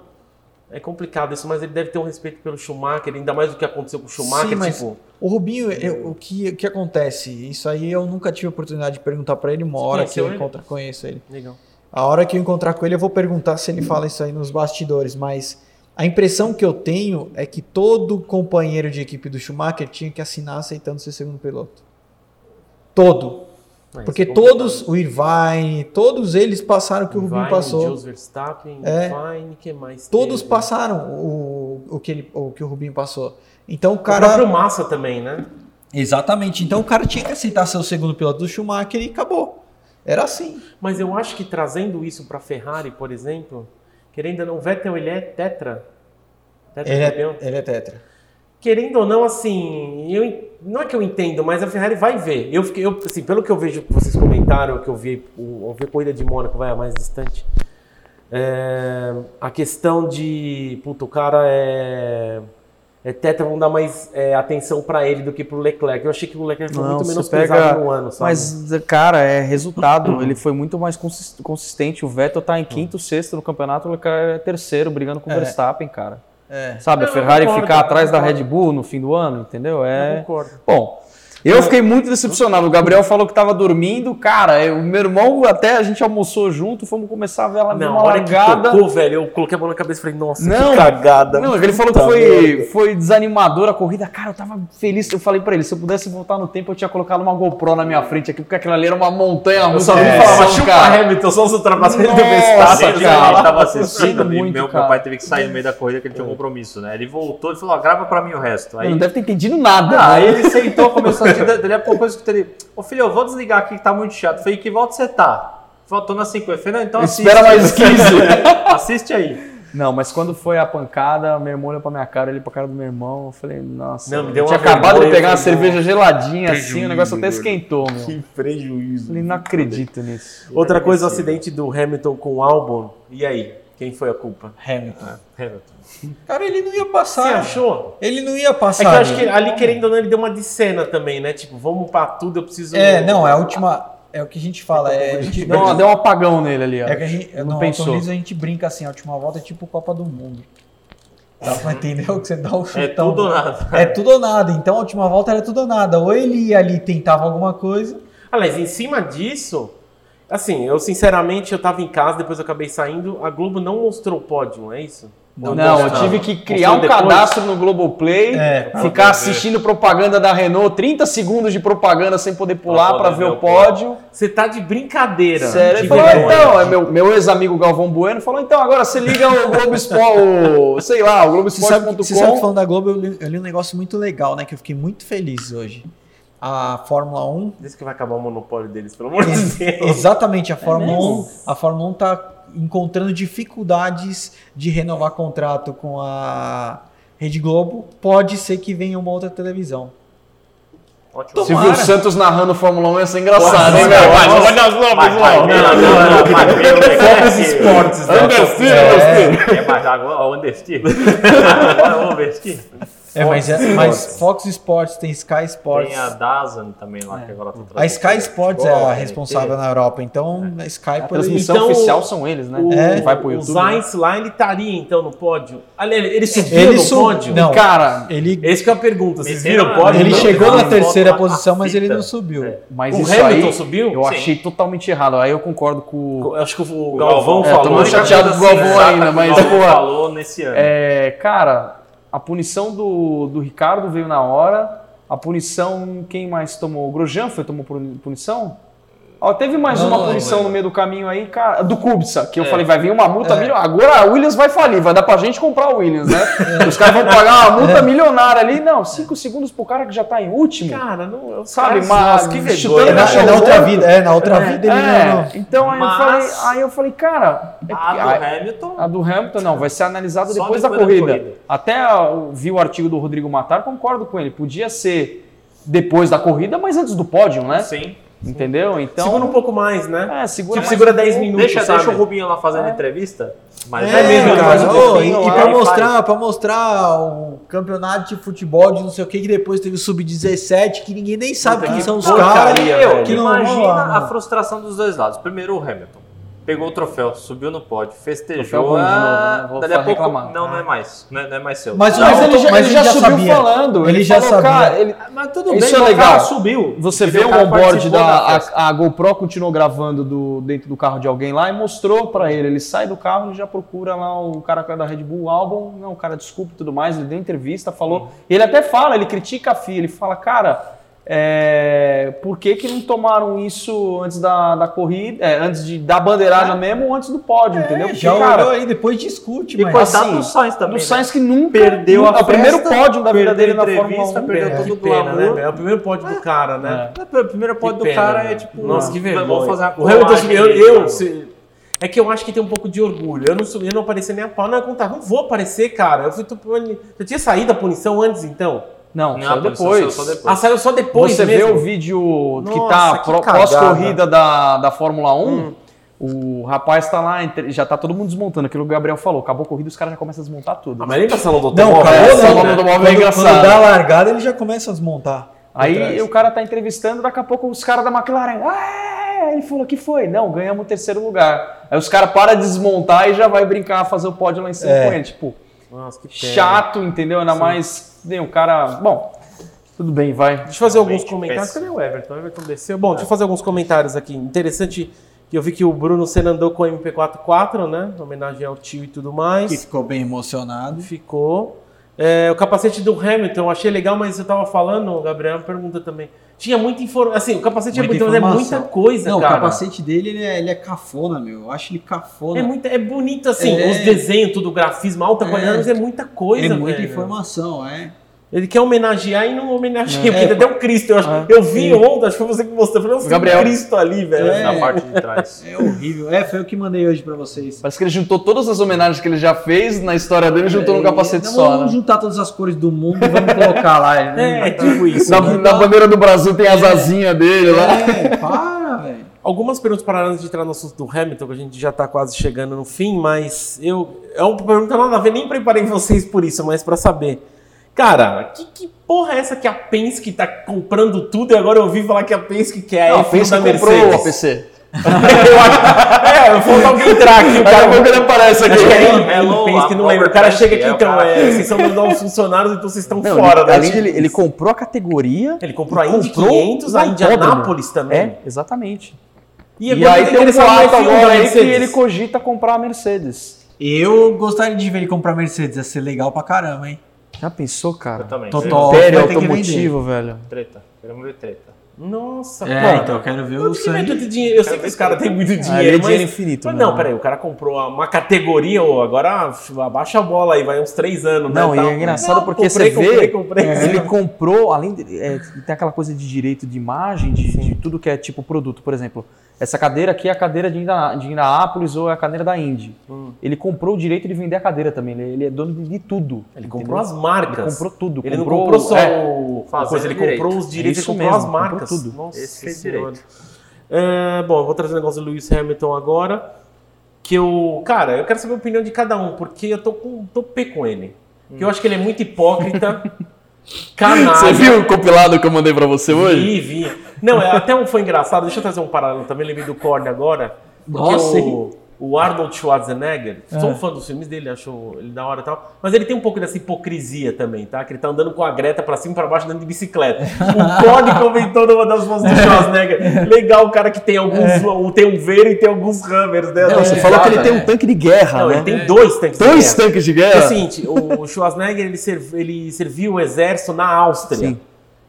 É complicado isso, mas ele deve ter um respeito pelo Schumacher, ainda mais do que aconteceu com o Schumacher. Sim, mas tipo, o Rubinho, eu- o, que, o que acontece? Isso aí eu nunca tive oportunidade de perguntar pra ele, uma hora que eu ele? encontro, conheço ele. legal. A hora que eu encontrar com ele, eu vou perguntar se ele fala isso aí nos bastidores, mas A impressão que eu tenho é que todo companheiro de equipe do Schumacher tinha que assinar aceitando ser segundo piloto. Todo. Mas Porque é complicado. todos, o Irvine, todos eles passaram o que o Rubinho passou. Jules Verstappen, É. Irvine, que mais Todos teve? passaram o, o, que ele, o que o Rubinho passou. Então o O cara. próprio Massa também, né? Exatamente. Então o cara tinha que aceitar ser o segundo piloto do Schumacher e acabou. Era assim. Mas eu acho que trazendo isso para Ferrari, por exemplo, querendo ou não, o Vettel ele é tetra. Tetra Ele é, ele é tetra. Querendo ou não, assim, eu, não é que eu entendo, mas a Ferrari vai ver. Eu fiquei, eu, assim, pelo que eu vejo que vocês comentaram, que eu vi, eu vi a corrida de Mônaco, vai a mais distante. é, a questão de, puto, o cara é, é tetra, vão dar mais é, atenção para ele do que pro Leclerc. Eu achei que o Leclerc foi Não, muito menos pega- pesado no ano, sabe? Mas, cara, é resultado. ele foi muito mais consis- consistente. O Vettel tá em quinto, sexto no campeonato, o Leclerc é terceiro, brigando com o É. Verstappen, cara. É. Sabe, a eu Ferrari concordo, ficar eu atrás da. Red Bull no fim do ano, entendeu? Eu É. concordo. Bom, eu fiquei muito decepcionado. O Gabriel falou que tava dormindo. Cara, eu- o meu irmão, até a gente almoçou junto, fomos começar a ver ela Não, uma que largada. tocou, velho, eu coloquei a mão na cabeça e falei, nossa, Não, que cagada. Não, ele falou que foi, foi desanimadora a corrida. Cara, eu tava feliz. Eu falei pra ele, se eu pudesse voltar no tempo, eu tinha colocado uma GoPro na minha frente aqui, porque aquilo ali era uma montanha Eu russa. só vi de falar, emoção, chupa. Hamilton, só os ultrapassamentos do Verstappen. Gente tava Assistindo assistindo e muito, meu, meu pai teve que sair no meio da corrida que ele tinha um compromisso, né? Ele voltou e falou, ó, grava pra mim o resto. Aí, Não deve ter entendido nada. Ah, né? aí ele sentou, começou a assistir, dali a pouco eu escutei ele, ô filho, eu vou desligar aqui que tá muito chato. Eu falei, que volta você tá? Faltou na 50. Eu falei, não, então assiste. Espera mais 15. Assiste aí. Não, mas quando foi a pancada, meu irmão olhou pra minha cara, ele pra cara do meu irmão. Eu falei, nossa. Não, me eu deu tinha acabado de pegar uma cerveja geladinha assim, prejuízo, o negócio até esquentou, meu. Que prejuízo. Falei, não acredito nisso. Outra coisa, o acidente do Hamilton com o Albon. E aí? Quem foi a culpa? Hamilton. Hamilton. Cara, ele não ia Você passar. achou? Ele não ia É passar. que eu acho que velho. ali, querendo ou não, ele deu uma de cena também, né? Tipo, vamos pra tudo, eu preciso... É, não, é a última. É o que a gente fala. É, a gente, Deu, deu um apagão nele ali, ó. é que a gente. não no pensou. a gente brinca assim, a última volta é tipo Copa do Mundo. Dá pra entender o que você dá o chutão. É tudo ou nada. É tudo ou nada. Então a última volta era tudo ou nada. Ou ele ia ali e tentava alguma coisa. Aliás, em cima disso, assim, eu sinceramente, eu tava em casa, depois eu acabei saindo, a Globo não mostrou o pódio, é isso? Não, eu tive que criar um cadastro no Globoplay, É. ficar assistindo propaganda da Renault, 30 segundos de propaganda sem poder pular poder ver ver o pódio. Você tá de brincadeira. Sério, ele De falou, então, é meu, meu ex-amigo Galvão Bueno falou, então, agora você liga o Globo Esporte, o, sei lá, o Você sabe, que- você sabe que falando da Globo, eu li, eu li um negócio muito legal, né? Que eu fiquei muito feliz hoje. A Fórmula 1 Diz que vai acabar o monopólio deles, pelo amor de Deus. Exatamente, a Fórmula mesmo? 1, a Fórmula 1 tá encontrando dificuldades de renovar contrato com a Rede Globo. Pode ser que venha uma outra televisão. Ótimo. Você viu o Santos narrando Fórmula 1, ia ser engraçado, hein, velho? vai, Mas vai, olha as vai, ó. não, não, não, Leclerc. esportes, né? Understeer, É. Understeer. É, mas agora o Understeer. Agora o Oversteer. É, mas, é- Sports. mas Fox Sports tem Sky Sports. Tem a Dazan também lá, que agora tá A Sky Sports é a Futebol, responsável TNT. na Europa, então a Sky A transmissão Então, oficial são eles, né? O, É. Vai pro o YouTube. né? Sainz lá, ele estaria então no pódio? Ali, ele, subiu Ele no sub- pódio? Não. Cara, Ele, Esse que é a pergunta, vocês Meteram viram o pódio? ele não, chegou não, na terceira posição, mas ele não subiu. É. mas O isso Hamilton aí subiu? eu Sim. achei totalmente errado. Aí eu concordo com o... Eu Acho que o, O Galvão, Galvão É, tô falou. muito chateado com o Galvão ainda, mas, O falou nesse ano. É, cara, a punição do, do Ricardo veio na hora. A punição, quem mais tomou? O Grosjean foi tomou puni- punição? Ó, teve mais Não, uma não punição lembro. no meio do caminho aí, cara, do Kubica, que eu É. falei, vai vir uma multa É. milionária. Agora a Williams vai falir, vai dar pra gente comprar o Williams, né? Os caras vão pagar uma multa milionária ali. Não, cinco segundos pro cara que já tá em último. Cara, não, eu Sabe, mas nossa, que vergonha. É na, é na outra vida, é, na outra vida ele É, não. então aí, eu Mas- falei, aí eu falei, cara, é A do porque- Hamilton. a do Hamilton não, vai ser analisada Só depois, da, depois da corrida. corrida. Até eu vi o artigo do Rodrigo Matar, concordo com ele. Podia ser depois da corrida, mas antes do pódio, né? Sim. Entendeu? Então. Segura um pouco mais, né? É, segura Tipo, segura um 10 pouco. minutos, Deixa, sabe? deixa o Rubinho lá fazendo entrevista. Mas É, mesmo, cara, um e, e e mostrar, pra mostrar o campeonato de futebol de não sei o que, que depois teve o Sub-17, que ninguém nem sabe Puta quem que são os caras. não Imagina lá, a frustração dos dois lados. Primeiro o Hamilton. Pegou o troféu, subiu no pódio, festejou. novo, ah, né? Vou dali a pouco. reclamar. Não, não é mais. Não é, não é mais seu. Mas, o Mas ele já, mas ele já subiu sabia. falando. Ele já falou, sabia. cara, ele- Mas tudo Isso bem, é o legal. cara subiu. Você vê o onboard da a, a GoPro continuou gravando do, dentro do carro de alguém lá e mostrou pra ele. Ele sai do carro e já procura lá o cara da Red Bull Album, não, o cara desculpa e tudo mais. Ele deu entrevista, falou. Ele até fala, ele critica a FIA, ele fala, cara, é, por que, que não tomaram isso antes da, da corrida, é, antes de da bandeirada mesmo ou antes do pódio, entendeu? Porque, Já cara, olhou aí, depois discute, E mas... coitado assim, do Sainz também. do né? Sainz que nunca Perdeu a é o primeiro pódio da vida dele na a Fórmula entrevista, 1. Perdeu É, todo que o pena, glamour. né? É o primeiro pódio do cara, né? É. O primeiro pódio do pena, cara né? é tipo. Nossa, que vergonha. Vamos fazer uma o Hamilton, eu, eu, se- é que eu acho que tem um pouco de orgulho. Eu não, eu não apareci nem a pau. Não, eu contava, não vou aparecer, cara. Eu fui eu tinha saído a punição antes, então. Não, Não, punição depois. saiu só depois. Ah, saiu só depois Você mesmo? vê o vídeo que Nossa, tá que pós-corrida da, da Fórmula 1, Hum. o rapaz tá lá, já tá todo mundo desmontando, aquilo que o Gabriel falou, acabou a corrida, os caras já começam a desmontar tudo. Ah, mas nem pra salão do Não, automóvel. cara, é salão né? do automóvel é Quando, engraçado. quando dá a largada, ele já começa a desmontar. Aí atrás. o cara tá entrevistando, daqui a pouco os caras da McLaren, ah, ele falou que foi, não, ganhamos o terceiro lugar. Aí os caras param de desmontar e já vai brincar, fazer o pódio lá em cima É. com ele, tipo, Nossa, que pena. chato, entendeu? Ainda mais, né, o cara, bom, tudo bem, vai. Deixa eu fazer alguns comentários. péssimo. Cadê o Everton? O Everton desceu. Bom, deixa eu fazer alguns comentários aqui. Interessante que eu vi que o Bruno Senna andou com o MP44, né? Em homenagem ao tio e tudo mais. Que ficou bem emocionado. Ficou. É, o capacete do Hamilton, eu achei legal, mas eu tava falando, Gabriel, pergunta também. Tinha muita informação. Assim, o capacete Muita é mas é muita coisa, Não, cara. o capacete dele, ele é, ele é cafona, meu. Eu acho ele cafona. É, muita, é bonito, assim, É. os desenhos, tudo, o grafismo, alta É. qualidade, mas é muita coisa, É muita velho. informação, é. Ele quer homenagear e não homenageia, É. porque até o Cristo. Eu, acho, É. eu vi ontem, acho que foi você que mostrou. Eu falei, nossa, um Gabriel. Cristo ali, velho. É. Na parte de trás. É horrível. É, foi o que mandei hoje pra vocês. Parece que ele juntou todas as homenagens que ele já fez na história dele e juntou no capacete Não, só, Vamos né? juntar todas as cores do mundo e vamos colocar lá. né? É, tipo isso. Na, né? na bandeira do Brasil tem as asinhas dele lá. É, para, velho. Algumas perguntas para antes de entrar no assunto do Hamilton, que a gente já está quase chegando no fim, mas eu. É uma pergunta nada a ver, nem preparei vocês por isso, mas para saber. Cara, que, que porra é essa que a Penske tá comprando tudo e agora eu ouvi falar que a Penske quer a Não, F1 pensa da que comprou o Mercedes? APC. eu acho, é, eu falta alguém entrar aqui, o a cara pouco ele aparece aqui. Que é Hello, Penske, não Robert lembro. O cara chega aqui, é então, cara. é, vocês são meus novos funcionários, então vocês estão Não, fora, ele, além de ele, ele comprou a categoria. Ele comprou a Indy comprou 500, o a. Indianápolis também. É, exatamente. E, E, agora aí ele tem um boato F1 da agora aí que Mercedes. ele cogita comprar a Mercedes. Eu gostaria de ver ele comprar Mercedes. Ia ser legal pra caramba, hein? Já pensou, cara? Eu também. Totó. Império automotivo, velho. Treta. Queremos ver treta. Nossa, É, pô. então eu quero ver o vem sangue. tanto dinheiro? Eu sei que os caras têm muito dinheiro, Ali é mas... dinheiro infinito, Mas né? não, peraí, o cara comprou uma categoria, ou agora abaixa a bola aí, vai uns três anos, né? Não, e tal. é engraçado Não, porque comprei, você vê, comprei, comprei. ele comprou, além de, é, tem aquela coisa de direito de imagem, de, de tudo que é tipo produto, por exemplo, essa cadeira aqui é a cadeira de, Indi- de Indianápolis ou é a cadeira da Indy. Hum. Ele comprou o direito de vender a cadeira também, ele, ele é dono de, tudo. Ele entendeu? comprou as marcas. Ele comprou tudo. Ele comprou, não comprou só é, o... Coisa, ele direito. comprou os direitos, Isso ele comprou mesmo, as comprou marcas. tudo. Nossa Esse fez direito. É, bom, eu vou trazer o negócio do Lewis Hamilton agora. Que eu. Cara, eu quero saber a opinião de cada um, porque eu tô com. tô pé com ele. Que eu acho que ele é muito hipócrita. canalha. Você viu o compilado que eu mandei pra você hoje? Vi, vi. Não, é, até um foi engraçado. Deixa eu trazer um paralelo também. Lembrei do Korn agora. Nossa, o, o Arnold Schwarzenegger, sou um fã dos filmes dele, acho ele da hora e tal. Mas ele tem um pouco dessa hipocrisia também, tá? Que ele tá andando com a Greta pra cima e pra baixo andando de bicicleta. O Korn comentou numa das fotos do Schwarzenegger. Legal o cara que tem alguns. Tem um Veiro e tem alguns Hammers, né? Não, você falou que ele tem um tanque de guerra, Não, né? ele tem dois tanques de Dois guerra. tanques de É guerra? o seguinte, o Schwarzenegger ele, serv- ele serviu o exército na Áustria. Sim.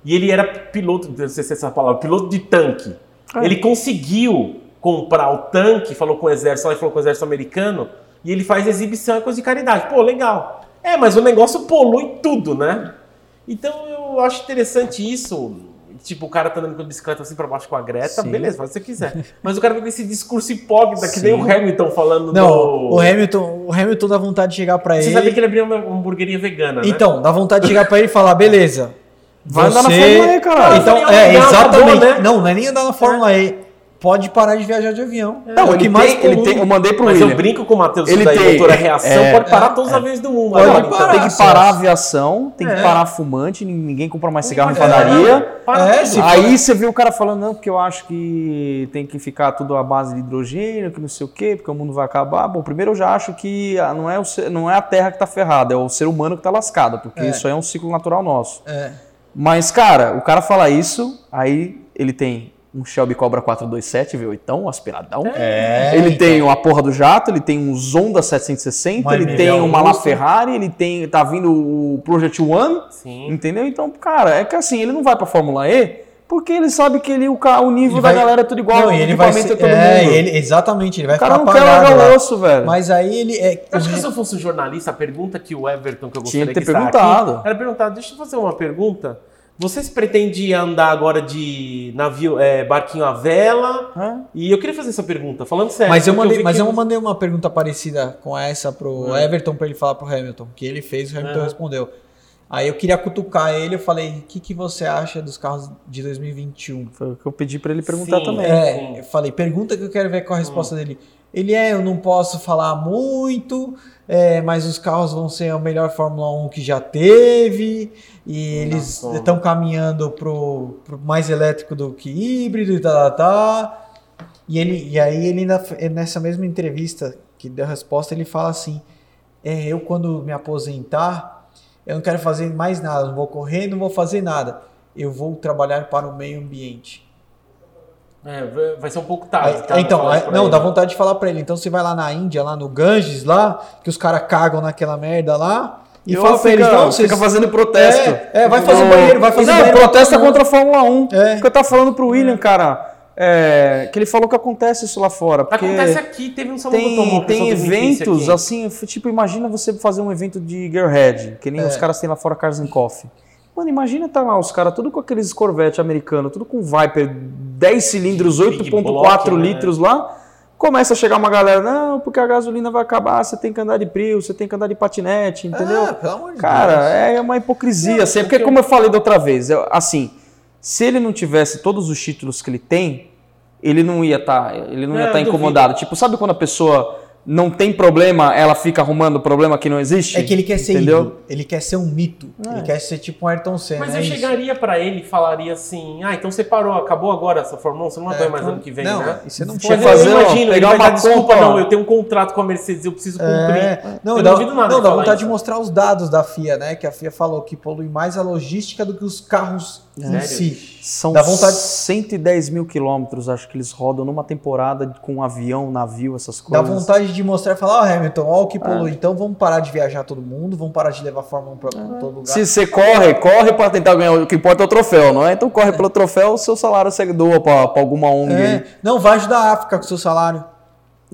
E ele era piloto, não sei se é essa palavra, piloto de tanque. Ah. Ele conseguiu comprar o tanque, falou com o exército, ele falou com o exército americano, e ele faz exibição e coisa de caridade. Pô, legal. É, mas o negócio polui tudo, né? Então eu acho interessante isso. Tipo, o cara tá andando com a bicicleta assim pra baixo com a Greta, Sim. beleza, faz o que você quiser. Mas o cara vem com esse discurso hipócrita, que nem Sim. o Hamilton falando Não, do... o Hamilton, o Hamilton dá vontade de chegar pra Você ele. sabia que ele abriu uma hamburgueria vegana, né? Então, dá vontade de chegar pra ele e falar, beleza. Vai andar na você- Fórmula E, caralho. Então, é, exatamente. acabou, né? Não, não é nem andar na Fórmula E. pode parar de viajar de avião. Não, É o ele, que mais tem, ele tem, eu mandei pro Mas William. eu brinco com o Matheus, Ele daí, tem- doutor, é reação, é, pode parar todos os aviões do mundo. Pode agora, parar. Tem que parar a aviação, tem que É. parar fumante, ninguém compra mais cigarro em É, padaria. Para É, tudo. se- Aí você vê o cara falando, não, porque eu acho que tem que ficar tudo à base de hidrogênio, que não sei o quê, porque o mundo vai acabar. Bom, primeiro eu já acho que ah, não é, o ser- não é a Terra que tá ferrada, é o ser humano que tá lascado, porque É. isso aí é um ciclo natural nosso. É. Mas, cara, o cara fala isso, aí ele tem um Shelby Cobra 427 V8, aspiradão. É, ele então. tem uma porra do jato, ele tem um Zonda 760, Uma ele tem uma Augusta. LaFerrari, ele tem tá vindo o Project One, Sim. entendeu? Então, cara, é que assim, ele não vai pra Fórmula E porque ele sabe que ele, o, o nível Ele da vai- galera é tudo igual, Não, o e ele vai equipamento ser, é todo é, mundo. ele, exatamente, ele vai o cara não quer largar o osso, velho. Mas aí ele é. Eu acho que se eu fosse um jornalista, a pergunta que o Everton, que eu Tinha gostaria que que ter perguntado. aqui, era perguntar, deixa eu fazer uma pergunta. Vocês pretendem andar agora de navio, é, barquinho à vela? Hã? E eu queria fazer essa pergunta, falando sério. Mas eu mandei, vi mas que eu mandei uma pergunta parecida com essa pro É. Everton pra ele falar pro Hamilton, que ele fez, o Hamilton É. respondeu. Aí eu queria cutucar ele, eu falei, o que, que você acha dos carros de 2021? Foi o que eu pedi pra ele perguntar Sim. também. É, sim. eu falei, pergunta que eu quero ver qual a Hum. resposta dele. Ele é, eu não posso falar muito, é, mas os carros vão ser a melhor Fórmula 1 que já teve, e eles estão caminhando pro, pro mais elétrico do que híbrido e tá, tá, tá. E, ele, e aí ele ainda, nessa mesma entrevista que deu a resposta, ele fala assim, é, eu quando me aposentar, eu não quero fazer mais nada, não vou correr, não vou fazer nada. Eu vou trabalhar para o meio ambiente. É, vai- ser um pouco tarde. Aí- tá? então, aí- pra não, ele. dá vontade de falar pra ele. Então você vai lá na Índia, lá no Ganges, lá, que os caras cagam naquela merda lá, e E fala pra eles, não, vocês... fica fazendo protesto. É, é, vai fazer Não, banheiro, vai fazer não, banheiro protesta contra a Fórmula 1. É. Que eu tava falando pro William, cara, é, que ele falou que acontece isso lá fora. Porque Acontece aqui, teve um Salão do tem, Automóvel, tem do Greenpeace eventos, assim, tipo, imagina você fazer um evento de Gearhead, que nem É. os caras têm lá fora Cars and Coffee. Mano, imagina tá lá os caras tudo com aqueles Corvette americanos, tudo com Viper 10 cilindros, Big 8.4 block, né? litros lá. Começa a chegar uma galera, não, porque a gasolina vai acabar, você tem que andar de Prius, você tem que andar de patinete, entendeu? Ah, pelo amor de Cara, Deus. é uma hipocrisia, Não, assim, porque porque como eu falei da outra vez, eu- assim, se ele não tivesse todos os títulos que ele tem, ele não ia estar, ele não É, ia estar duvido. incomodado. Tipo, sabe quando a pessoa não tem problema, ela fica arrumando problema que não existe? É que ele quer ser entendeu? ídolo, ele quer ser um mito, ele quer ser tipo um Ayrton Senna. Mas é eu isso. chegaria pra ele e falaria assim: ah, então você parou, acabou agora essa Fórmula 1, você não vai É, mais então- ano que vem, não, né? e você não pode eu fazer, ó, imagino, ele pegar vai uma dar desculpa, não, eu tenho um contrato com a Mercedes, eu preciso cumprir. É, não, eu dá, não duvido nada não, de dá vontade de isso. mostrar os dados da FIA, né? Que a FIA falou que polui mais a logística do que os carros Sério? si. São Dá vontade- 110 mil quilômetros, acho que eles rodam numa temporada com um avião, navio, essas Dá coisas. vontade de mostrar e falar, ó, Hamilton, ó o que polui. É. Então vamos parar de viajar todo mundo, vamos parar de levar a Fórmula 1 pra todo lugar. Se você corre, corre para tentar ganhar, o que importa é o troféu, não é? Então corre pelo troféu, o seu salário você doa para alguma ONG. É, aí. não, vai ajudar a África com o seu salário.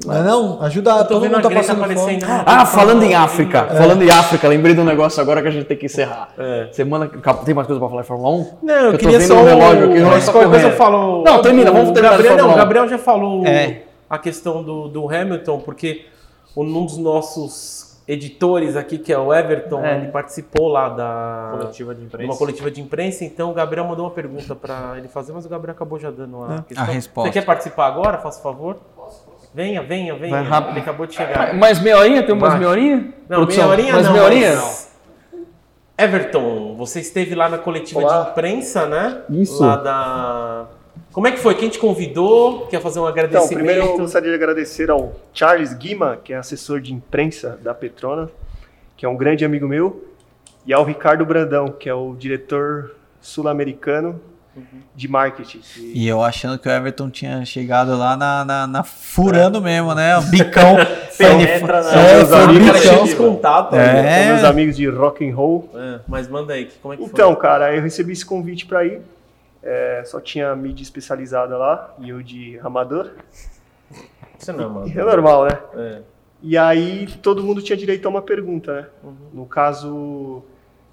Não, é não? Ajuda, todo mundo a tá passando fome. Ah, falando em África, É. falando em África, lembrei de um negócio agora que a gente tem que encerrar. É. Semana, tem mais coisa pra falar em Fórmula 1? Não, eu, Eu queria só o relógio aqui, o relógio mas qualquer coisa eu falo. Não, termina, vamos terminar de Gabriel, não, Fórmula o 1. Gabriel já falou É. a questão do, do Hamilton, porque um dos nossos editores aqui, que é o Everton, É. ele participou lá da Coletiva de de imprensa. uma coletiva de imprensa, então o Gabriel mandou uma pergunta para ele fazer, mas o Gabriel acabou já dando a, questão. a resposta. Você quer participar agora? Faça favor. Venha, venha, venha. Vai rápido. Ele acabou de chegar. Mais meia horinha? Tem umas meia horinha? Não, Produção, meia horinha mais não. meia horinha? mas- Everton, você esteve lá na coletiva Olá. de imprensa, né? Isso. Lá da... Como é que foi? Quem te convidou? Quer fazer um Então, agradecimento? primeiro eu gostaria de agradecer ao Charles Guima, que é assessor de imprensa da Petrona, que é um grande amigo meu, e ao Ricardo Brandão, que é o diretor sul-americano de marketing. E- E eu achando que o Everton tinha chegado lá na, na, na- furando mesmo, né? O bicão. Penetra na- É, Meus foi o amigos. É. São meus amigos de rock and roll. É, mas manda aí, como é que Então, cara, eu recebi esse convite para ir. É, só tinha mídia especializada lá e eu de amador. foi? Você não, mano. É normal, né? É. E aí todo mundo tinha direito a uma pergunta, né? Uhum. No caso,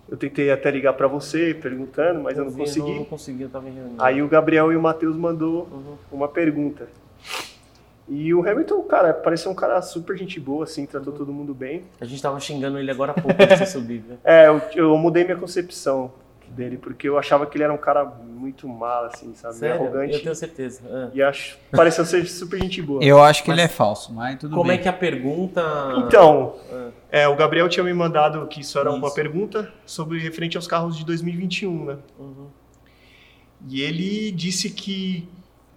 eu tentei até ligar para você perguntando, mas eu não vi, consegui. Não, não consegui, eu tava em reunião. Aí o Gabriel e o Matheus mandou Uhum. uma pergunta. E o Hamilton, cara, pareceu um cara super gente boa, assim, tratou todo mundo bem. A gente tava xingando ele agora há pouco antes de subir, né? É, eu, eu mudei minha concepção. Dele, porque eu achava que ele era um cara muito mal, assim, sabe? Sério? arrogante. Eu tenho certeza. Ah. E acho, pareceu ser super gente boa. Eu acho que Mas- ele é falso, mas tudo Como bem. é que a pergunta. Então, Ah. é, o Gabriel tinha me mandado que isso era uma Isso. pergunta sobre referente aos carros de 2021, né? Uhum. E ele disse que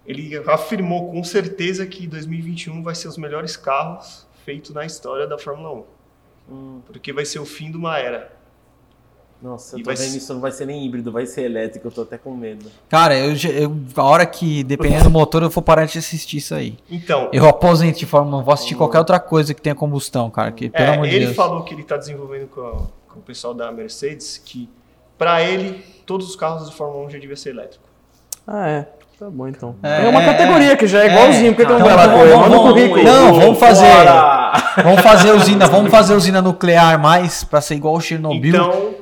ele afirmou com certeza que 2021 vai ser os melhores carros feitos na história da Fórmula 1, Hum, porque vai ser o fim de uma era. Nossa, eu E tô vai vendo ser- isso não vai ser nem híbrido, vai ser elétrico, eu tô até com medo. Cara, eu, já- eu- a hora que, dependendo do motor, eu vou parar de assistir isso aí. Então, Eu aposento de Fórmula 1, vou assistir qualquer outra coisa que tenha combustão, cara. Que, pelo é, amor de ele Deus. falou que ele está desenvolvendo com, a- com o pessoal da Mercedes que para ele todos os carros de Fórmula 1 já deviam ser elétricos. Ah, é. Tá bom então. É, É, uma é, categoria que já é é. igualzinho, porque tem um Então, bela vamos- coisa. vamos- Manda no vamos- currículo. Não, vamos fazer. Bora! Vamos fazer usina, vamos fazer usina nuclear mais pra ser igual o Chernobyl. Então,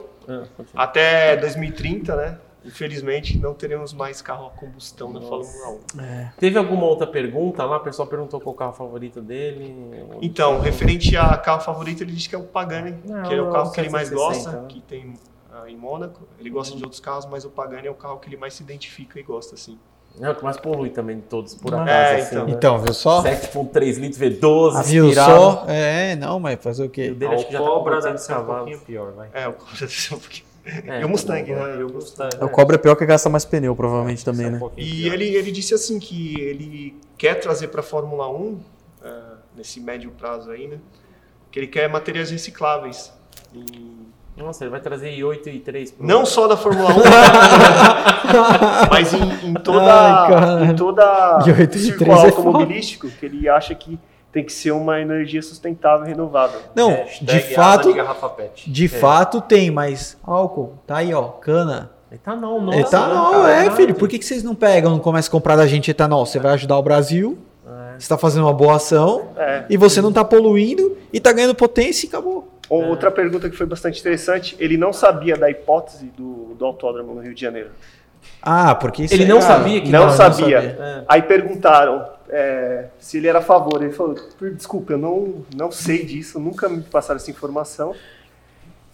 Continua. até 2030, né? Infelizmente, não teremos mais carro a combustão na Fórmula 1. Teve alguma outra pergunta lá? O pessoal perguntou qual o carro favorito dele. Então, referente a carro favorito, ele diz que é o Pagani, Não, que é o é carro que ele mais 760, gosta, né? que tem ah, em Mônaco. Ele gosta de outros carros, mas o Pagani é o carro que ele mais se identifica e gosta, assim. É o que mais polui também de todos, por acaso. É, assim, então. né? Então, viu só? 7.3 litros V12, Viu aspirado. só? É, não, mas fazer o O quê? dele acho que já tá cobra 400 deve ser um pouquinho pior, vai. É, o Cobra deve ser um pouquinho. É, e o Mustang, né? E o Mustang. O Cobra é pior que gasta mais pneu, provavelmente, ser também, um né? pouquinho E pior. ele, ele disse assim que ele quer trazer para a Fórmula 1, ah, nesse médio prazo aí, né? Que ele quer materiais recicláveis. E Nossa, ele vai trazer i8 e i3 pro... não só da Fórmula 1, mas em, em toda, Ai, cara. em toda 8 círculo 3 é automobilístico, que ele acha que tem que ser uma energia sustentável e renovável. Não, Hashtag de fato, de garrafa pet. de fato tem, mas álcool, tá aí, ó, cana. Etanol, nossa. Etanol, cara, é, filho. Por que, que vocês não pegam, não começam a comprar da gente etanol? Você vai ajudar o Brasil, É. você tá fazendo uma boa ação, É. e você não tá poluindo, e tá ganhando potência e acabou. Outra pergunta que foi bastante interessante, ele não sabia da hipótese do, do autódromo no Rio de Janeiro. Ah, porque isso Ele é- não ah, sabia que não não sabia. É. Aí perguntaram é, se ele era a favor. Ele falou: "Por- desculpa, eu não, não sei disso, nunca me passaram essa informação.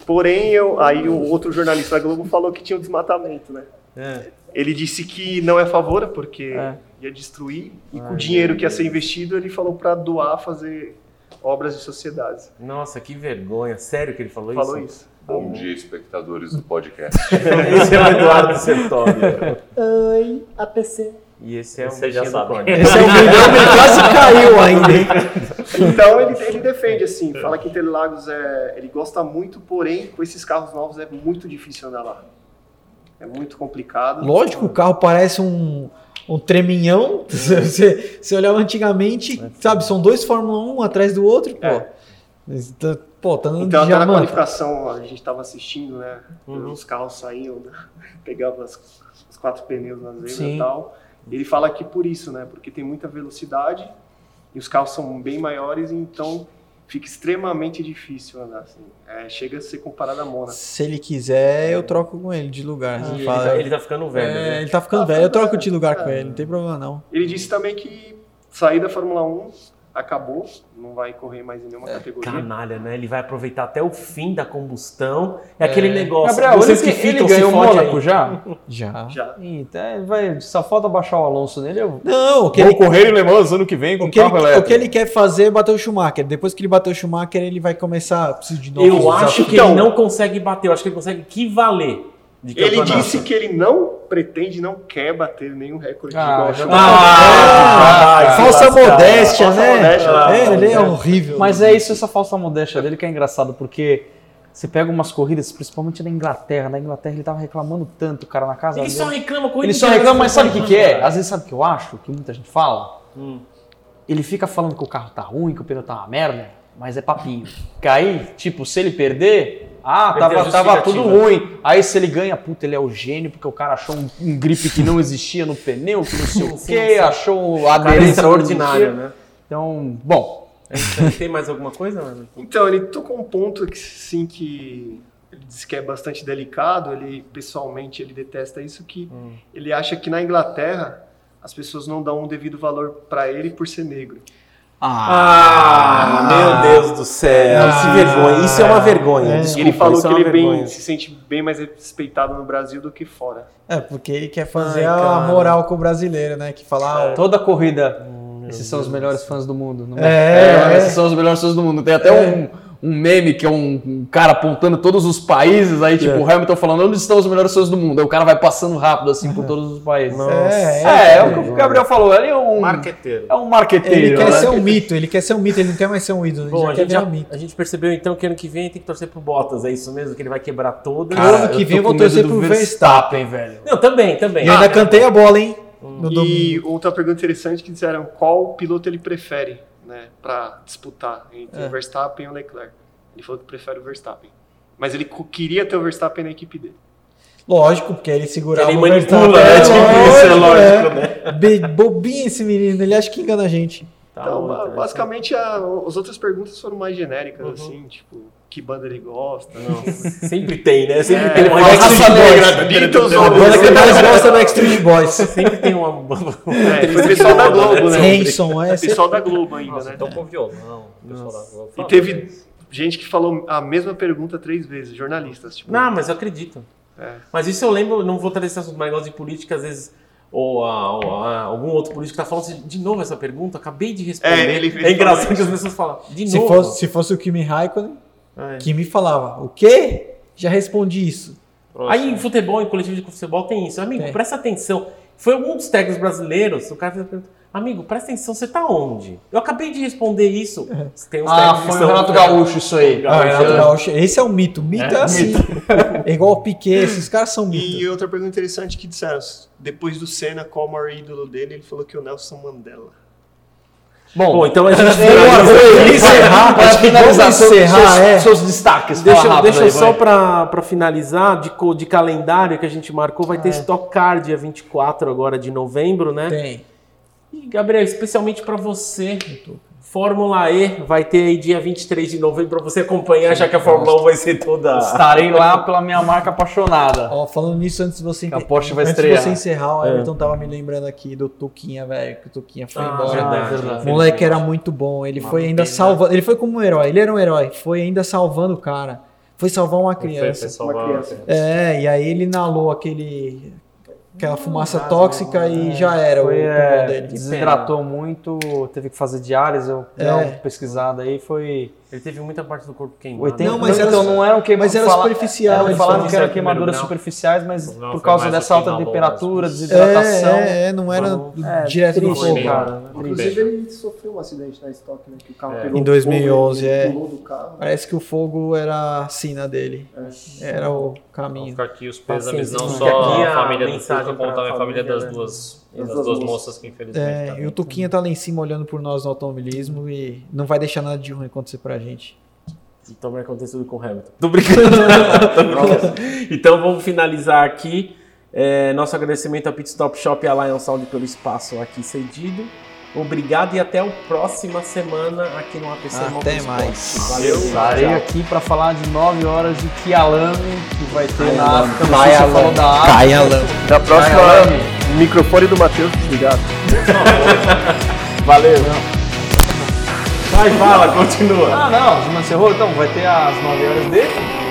Porém, eu, aí o outro jornalista da Globo falou que tinha um desmatamento, né? É. Ele disse que não é a favor, porque É. ia destruir, e com o dinheiro que ia ser investido, ele falou para doar, fazer obras de sociedades. Nossa, que vergonha. Sério que ele falou, Falou isso? isso. Bom dia, espectadores do podcast. Esse é o Eduardo Sertório. Oi, APC. E esse é o Você já bichinho do sabe. Esse é o milhão, ele quase caiu ainda? Então ele, ele defende assim, fala que Interlagos é, ele gosta muito, porém com esses carros novos é muito difícil andar lá. É muito complicado. Lógico, o carro parece um, um treminhão. Você, você olhava antigamente, sabe, são dois Fórmula 1 um atrás do outro, pô. É. Tá- Pô, tá andando Então até na qualificação a gente estava assistindo, né? Uhum. Os carros saíam, né? pegava as- os quatro pneus nas vezes e tal. Ele fala que por isso, né? Porque tem muita velocidade e os carros são bem maiores, então fica extremamente difícil andar assim. É, chega a ser comparado a Mônaco. Se ele quiser, eu troco com ele de lugar. E Você ele, fala, tá, ele tá ficando velho, é, né? ele tá ficando velho, eu troco de lugar com ele, não tem problema não. Ele disse também que sair da Fórmula 1 acabou, não vai correr mais em nenhuma categoria. Canalha, né? Ele vai aproveitar até o fim da combustão. É aquele negócio. Gabriel, vocês ele, que ele ficam se ganhou o Mônaco aí. já? Já. Já. Então, vai, só falta baixar o Alonso nele. Eu Não, o que, vou ele, correr em Le Mans ano que vem com o, que ele, carro o elétrico. que ele quer fazer é bater o Schumacher. Depois que ele bater o Schumacher, ele vai começar. Preciso de novos Eu acho que Então- ele não consegue bater, eu acho que ele consegue equivaler Ele disse que ele não pretende, não quer bater nenhum recorde Ah, igual já o Schumacher. Ah, vai se Falsa modéstia, né? é, ele é horrível. Mas é isso, essa falsa modéstia dele que é engraçado, porque você pega umas corridas, principalmente na Inglaterra. Na Inglaterra ele tava reclamando tanto, cara, na casa Ele dele. só reclama com Ele só reclama, mas sabe o que, que é? Às vezes sabe o que eu acho? Que muita gente fala? Hum. Ele fica falando que o carro tá ruim, que o pneu tá uma merda, mas é papinho. Que aí, tipo, se ele perder, ah, tava, tava tudo ruim. Aí se ele ganha, puta, ele é o gênio, porque o cara achou um, um grip que não existia no pneu, que não sei o quê, sim. achou a aderência extraordinário, não existia. né? Então, bom, É. Tem mais alguma coisa, mano? Então, ele tocou um ponto que sim que ele disse que é bastante delicado, ele pessoalmente ele detesta isso que Hum. ele acha que na Inglaterra as pessoas não dão um devido valor para ele por ser negro. Ah, meu Deus do céu. Ah. se vergonha. Isso é uma vergonha. É. Desculpa, ele falou isso que é ele bem, se sente bem mais respeitado no Brasil do que fora. É, porque ele quer fazer Ai, a moral com o brasileiro, né? Que falar. É. ó, Toda corrida, esses são os melhores fãs do mundo. não É, é. esses são os melhores fãs do mundo. Tem até um, um meme que é um, um cara apontando todos os países, aí tipo o Hamilton falando onde estão os melhores fãs do mundo. Aí o cara vai passando rápido assim por todos os países. É, É, é, o que o Gabriel falou, ele é um Marqueteiro. é um marqueteiro. Ele quer né? ser um mito, ele quer ser um mito, ele não quer mais ser um ídolo, ele Bom, já a quer gente, virar já- um mito. a gente percebeu então que ano que vem tem que torcer pro Bottas, é isso mesmo? Que ele vai quebrar todas. Cara, ano que vem eu vou torcer pro Verstappen, velho. Não, também, também. E eu ainda cantei a bola, hein? No domingo. E outra pergunta interessante que disseram qual piloto ele prefere, né, para disputar entre É. o Verstappen e o Leclerc. Ele falou que prefere o Verstappen. Mas ele queria ter o Verstappen na equipe dele. Lógico, porque aí ele segurava Ele o manipula, Verstappen. né? Tipo, isso é lógico, né? Be- Bobinho esse menino, ele acha que engana a gente. Tá então, bom, ba- então, basicamente, a- as outras perguntas foram mais genéricas, Uhum. assim, tipo, que banda ele gosta. Sempre tem, né? Sempre É, tem uma raça Boys. negra, Beatles, A banda que mais gosta do Backstreet Boys. Sempre tem uma. É, foi o pessoal da Globo, né? Hanson, é. Pessoal da Globo ainda, Nossa, né? então com violão. o pessoal da Globo. E teve gente que falou a mesma pergunta três vezes, jornalistas. Tipo, Não, mas eu acredito. É. Mas isso eu lembro, não vou trazer esse assunto, mas gosto de política, às vezes. Ou, ah, ou, ah, algum outro político tá falando assim, de novo essa pergunta, acabei de responder. É, ele- ele é engraçado que as pessoas falam, de Se novo. fosse, se fosse o Kimi Raikkonen, É. Kimi falava, o quê? Já respondi isso. Aí em futebol, em coletivo de futebol, tem isso. Amigo, Tem. presta atenção. Foi algum dos técnicos brasileiros, o cara fez a pergunta, amigo, presta atenção, você tá onde? Eu acabei de responder isso. Tem uns Ah, que foi o Renato Gaúcho isso aí. Ah, Renato Gaúcho, esse é o mito. Mito é, assim. É igual o Piquet, esses caras são mito. E outra pergunta interessante que disseram, depois do Senna, qual o maior ídolo dele? Ele falou que o Nelson Mandela. Bom, então a gente Vamos encerrar, Para finalizar, vamos seus, encerrar, seus, é. seus destaques. Deixa, deixa aí, só vai. pra finalizar, de, de calendário que a gente marcou, vai ter Stock Car dia 24 agora de novembro, né? Tem. E, Gabriel, especialmente pra você, Fórmula E vai ter aí dia 23 de novembro pra você acompanhar, já que a Fórmula 1 vai ser toda... Estarei lá pela minha marca apaixonada. Ó, falando nisso, antes de você, Que a Porsche vai antes estrear. de você encerrar, o É. Everton tava me lembrando aqui do Tuquinha, velho, que o Tuquinha foi Ah, embora. verdade, verdade. O moleque era muito bom, ele foi ainda salvando, ele foi como um herói, ele era um herói, foi ainda salvando o cara. Foi salvar uma Foi- criança. foi salvar- criança. É, e aí ele inalou aquele aquela fumaça tóxica e já era Foi, o pulmão é, dele. desidratou muito, teve que fazer diálise, eu dei uma É. pesquisada aí, foi... Ele teve muita parte do corpo queimado. 80, Não, mas era- então não eram queimaduras. mas era superficial, Eles falaram que eram queimaduras superficiais, mas Não, por causa dessa alta temperatura, desidratação. É, é, é, não era do- direto do triste, fogo. cara. né? Inclusive, ele sofreu um acidente na estoque, né? Que o carro É. pegou Em 2011, fogo, ele é. pulou do carro. Parece que o fogo era a sina dele. Era o Então caminho. fica aqui os pêsames, não só aqui a família do mensagem Tuca, como também a família família, das né? duas, Das das duas moças. que infelizmente É, também. e o Tuquinha tá lá em cima olhando por nós no automobilismo e não vai deixar nada de ruim acontecer pra gente. Então vai acontecer tudo com o Hamilton. Tô brincando. Então vamos finalizar aqui. É, nosso agradecimento ao Pit Stop Shop e à Lion Sound pelo espaço aqui cedido. Obrigado e até a próxima semana aqui no APC Até Motorsport. mais. Valeu. Estarei tchau. aqui para falar de 9 horas de Kialame, que vai ter na Kyalami. África. Não você falou da África. Da próxima, Kyalami. microfone do Matheus desligado. Valeu. Vai, fala, continua. Ah, não, não encerrou? Então, vai ter às 9 horas dele.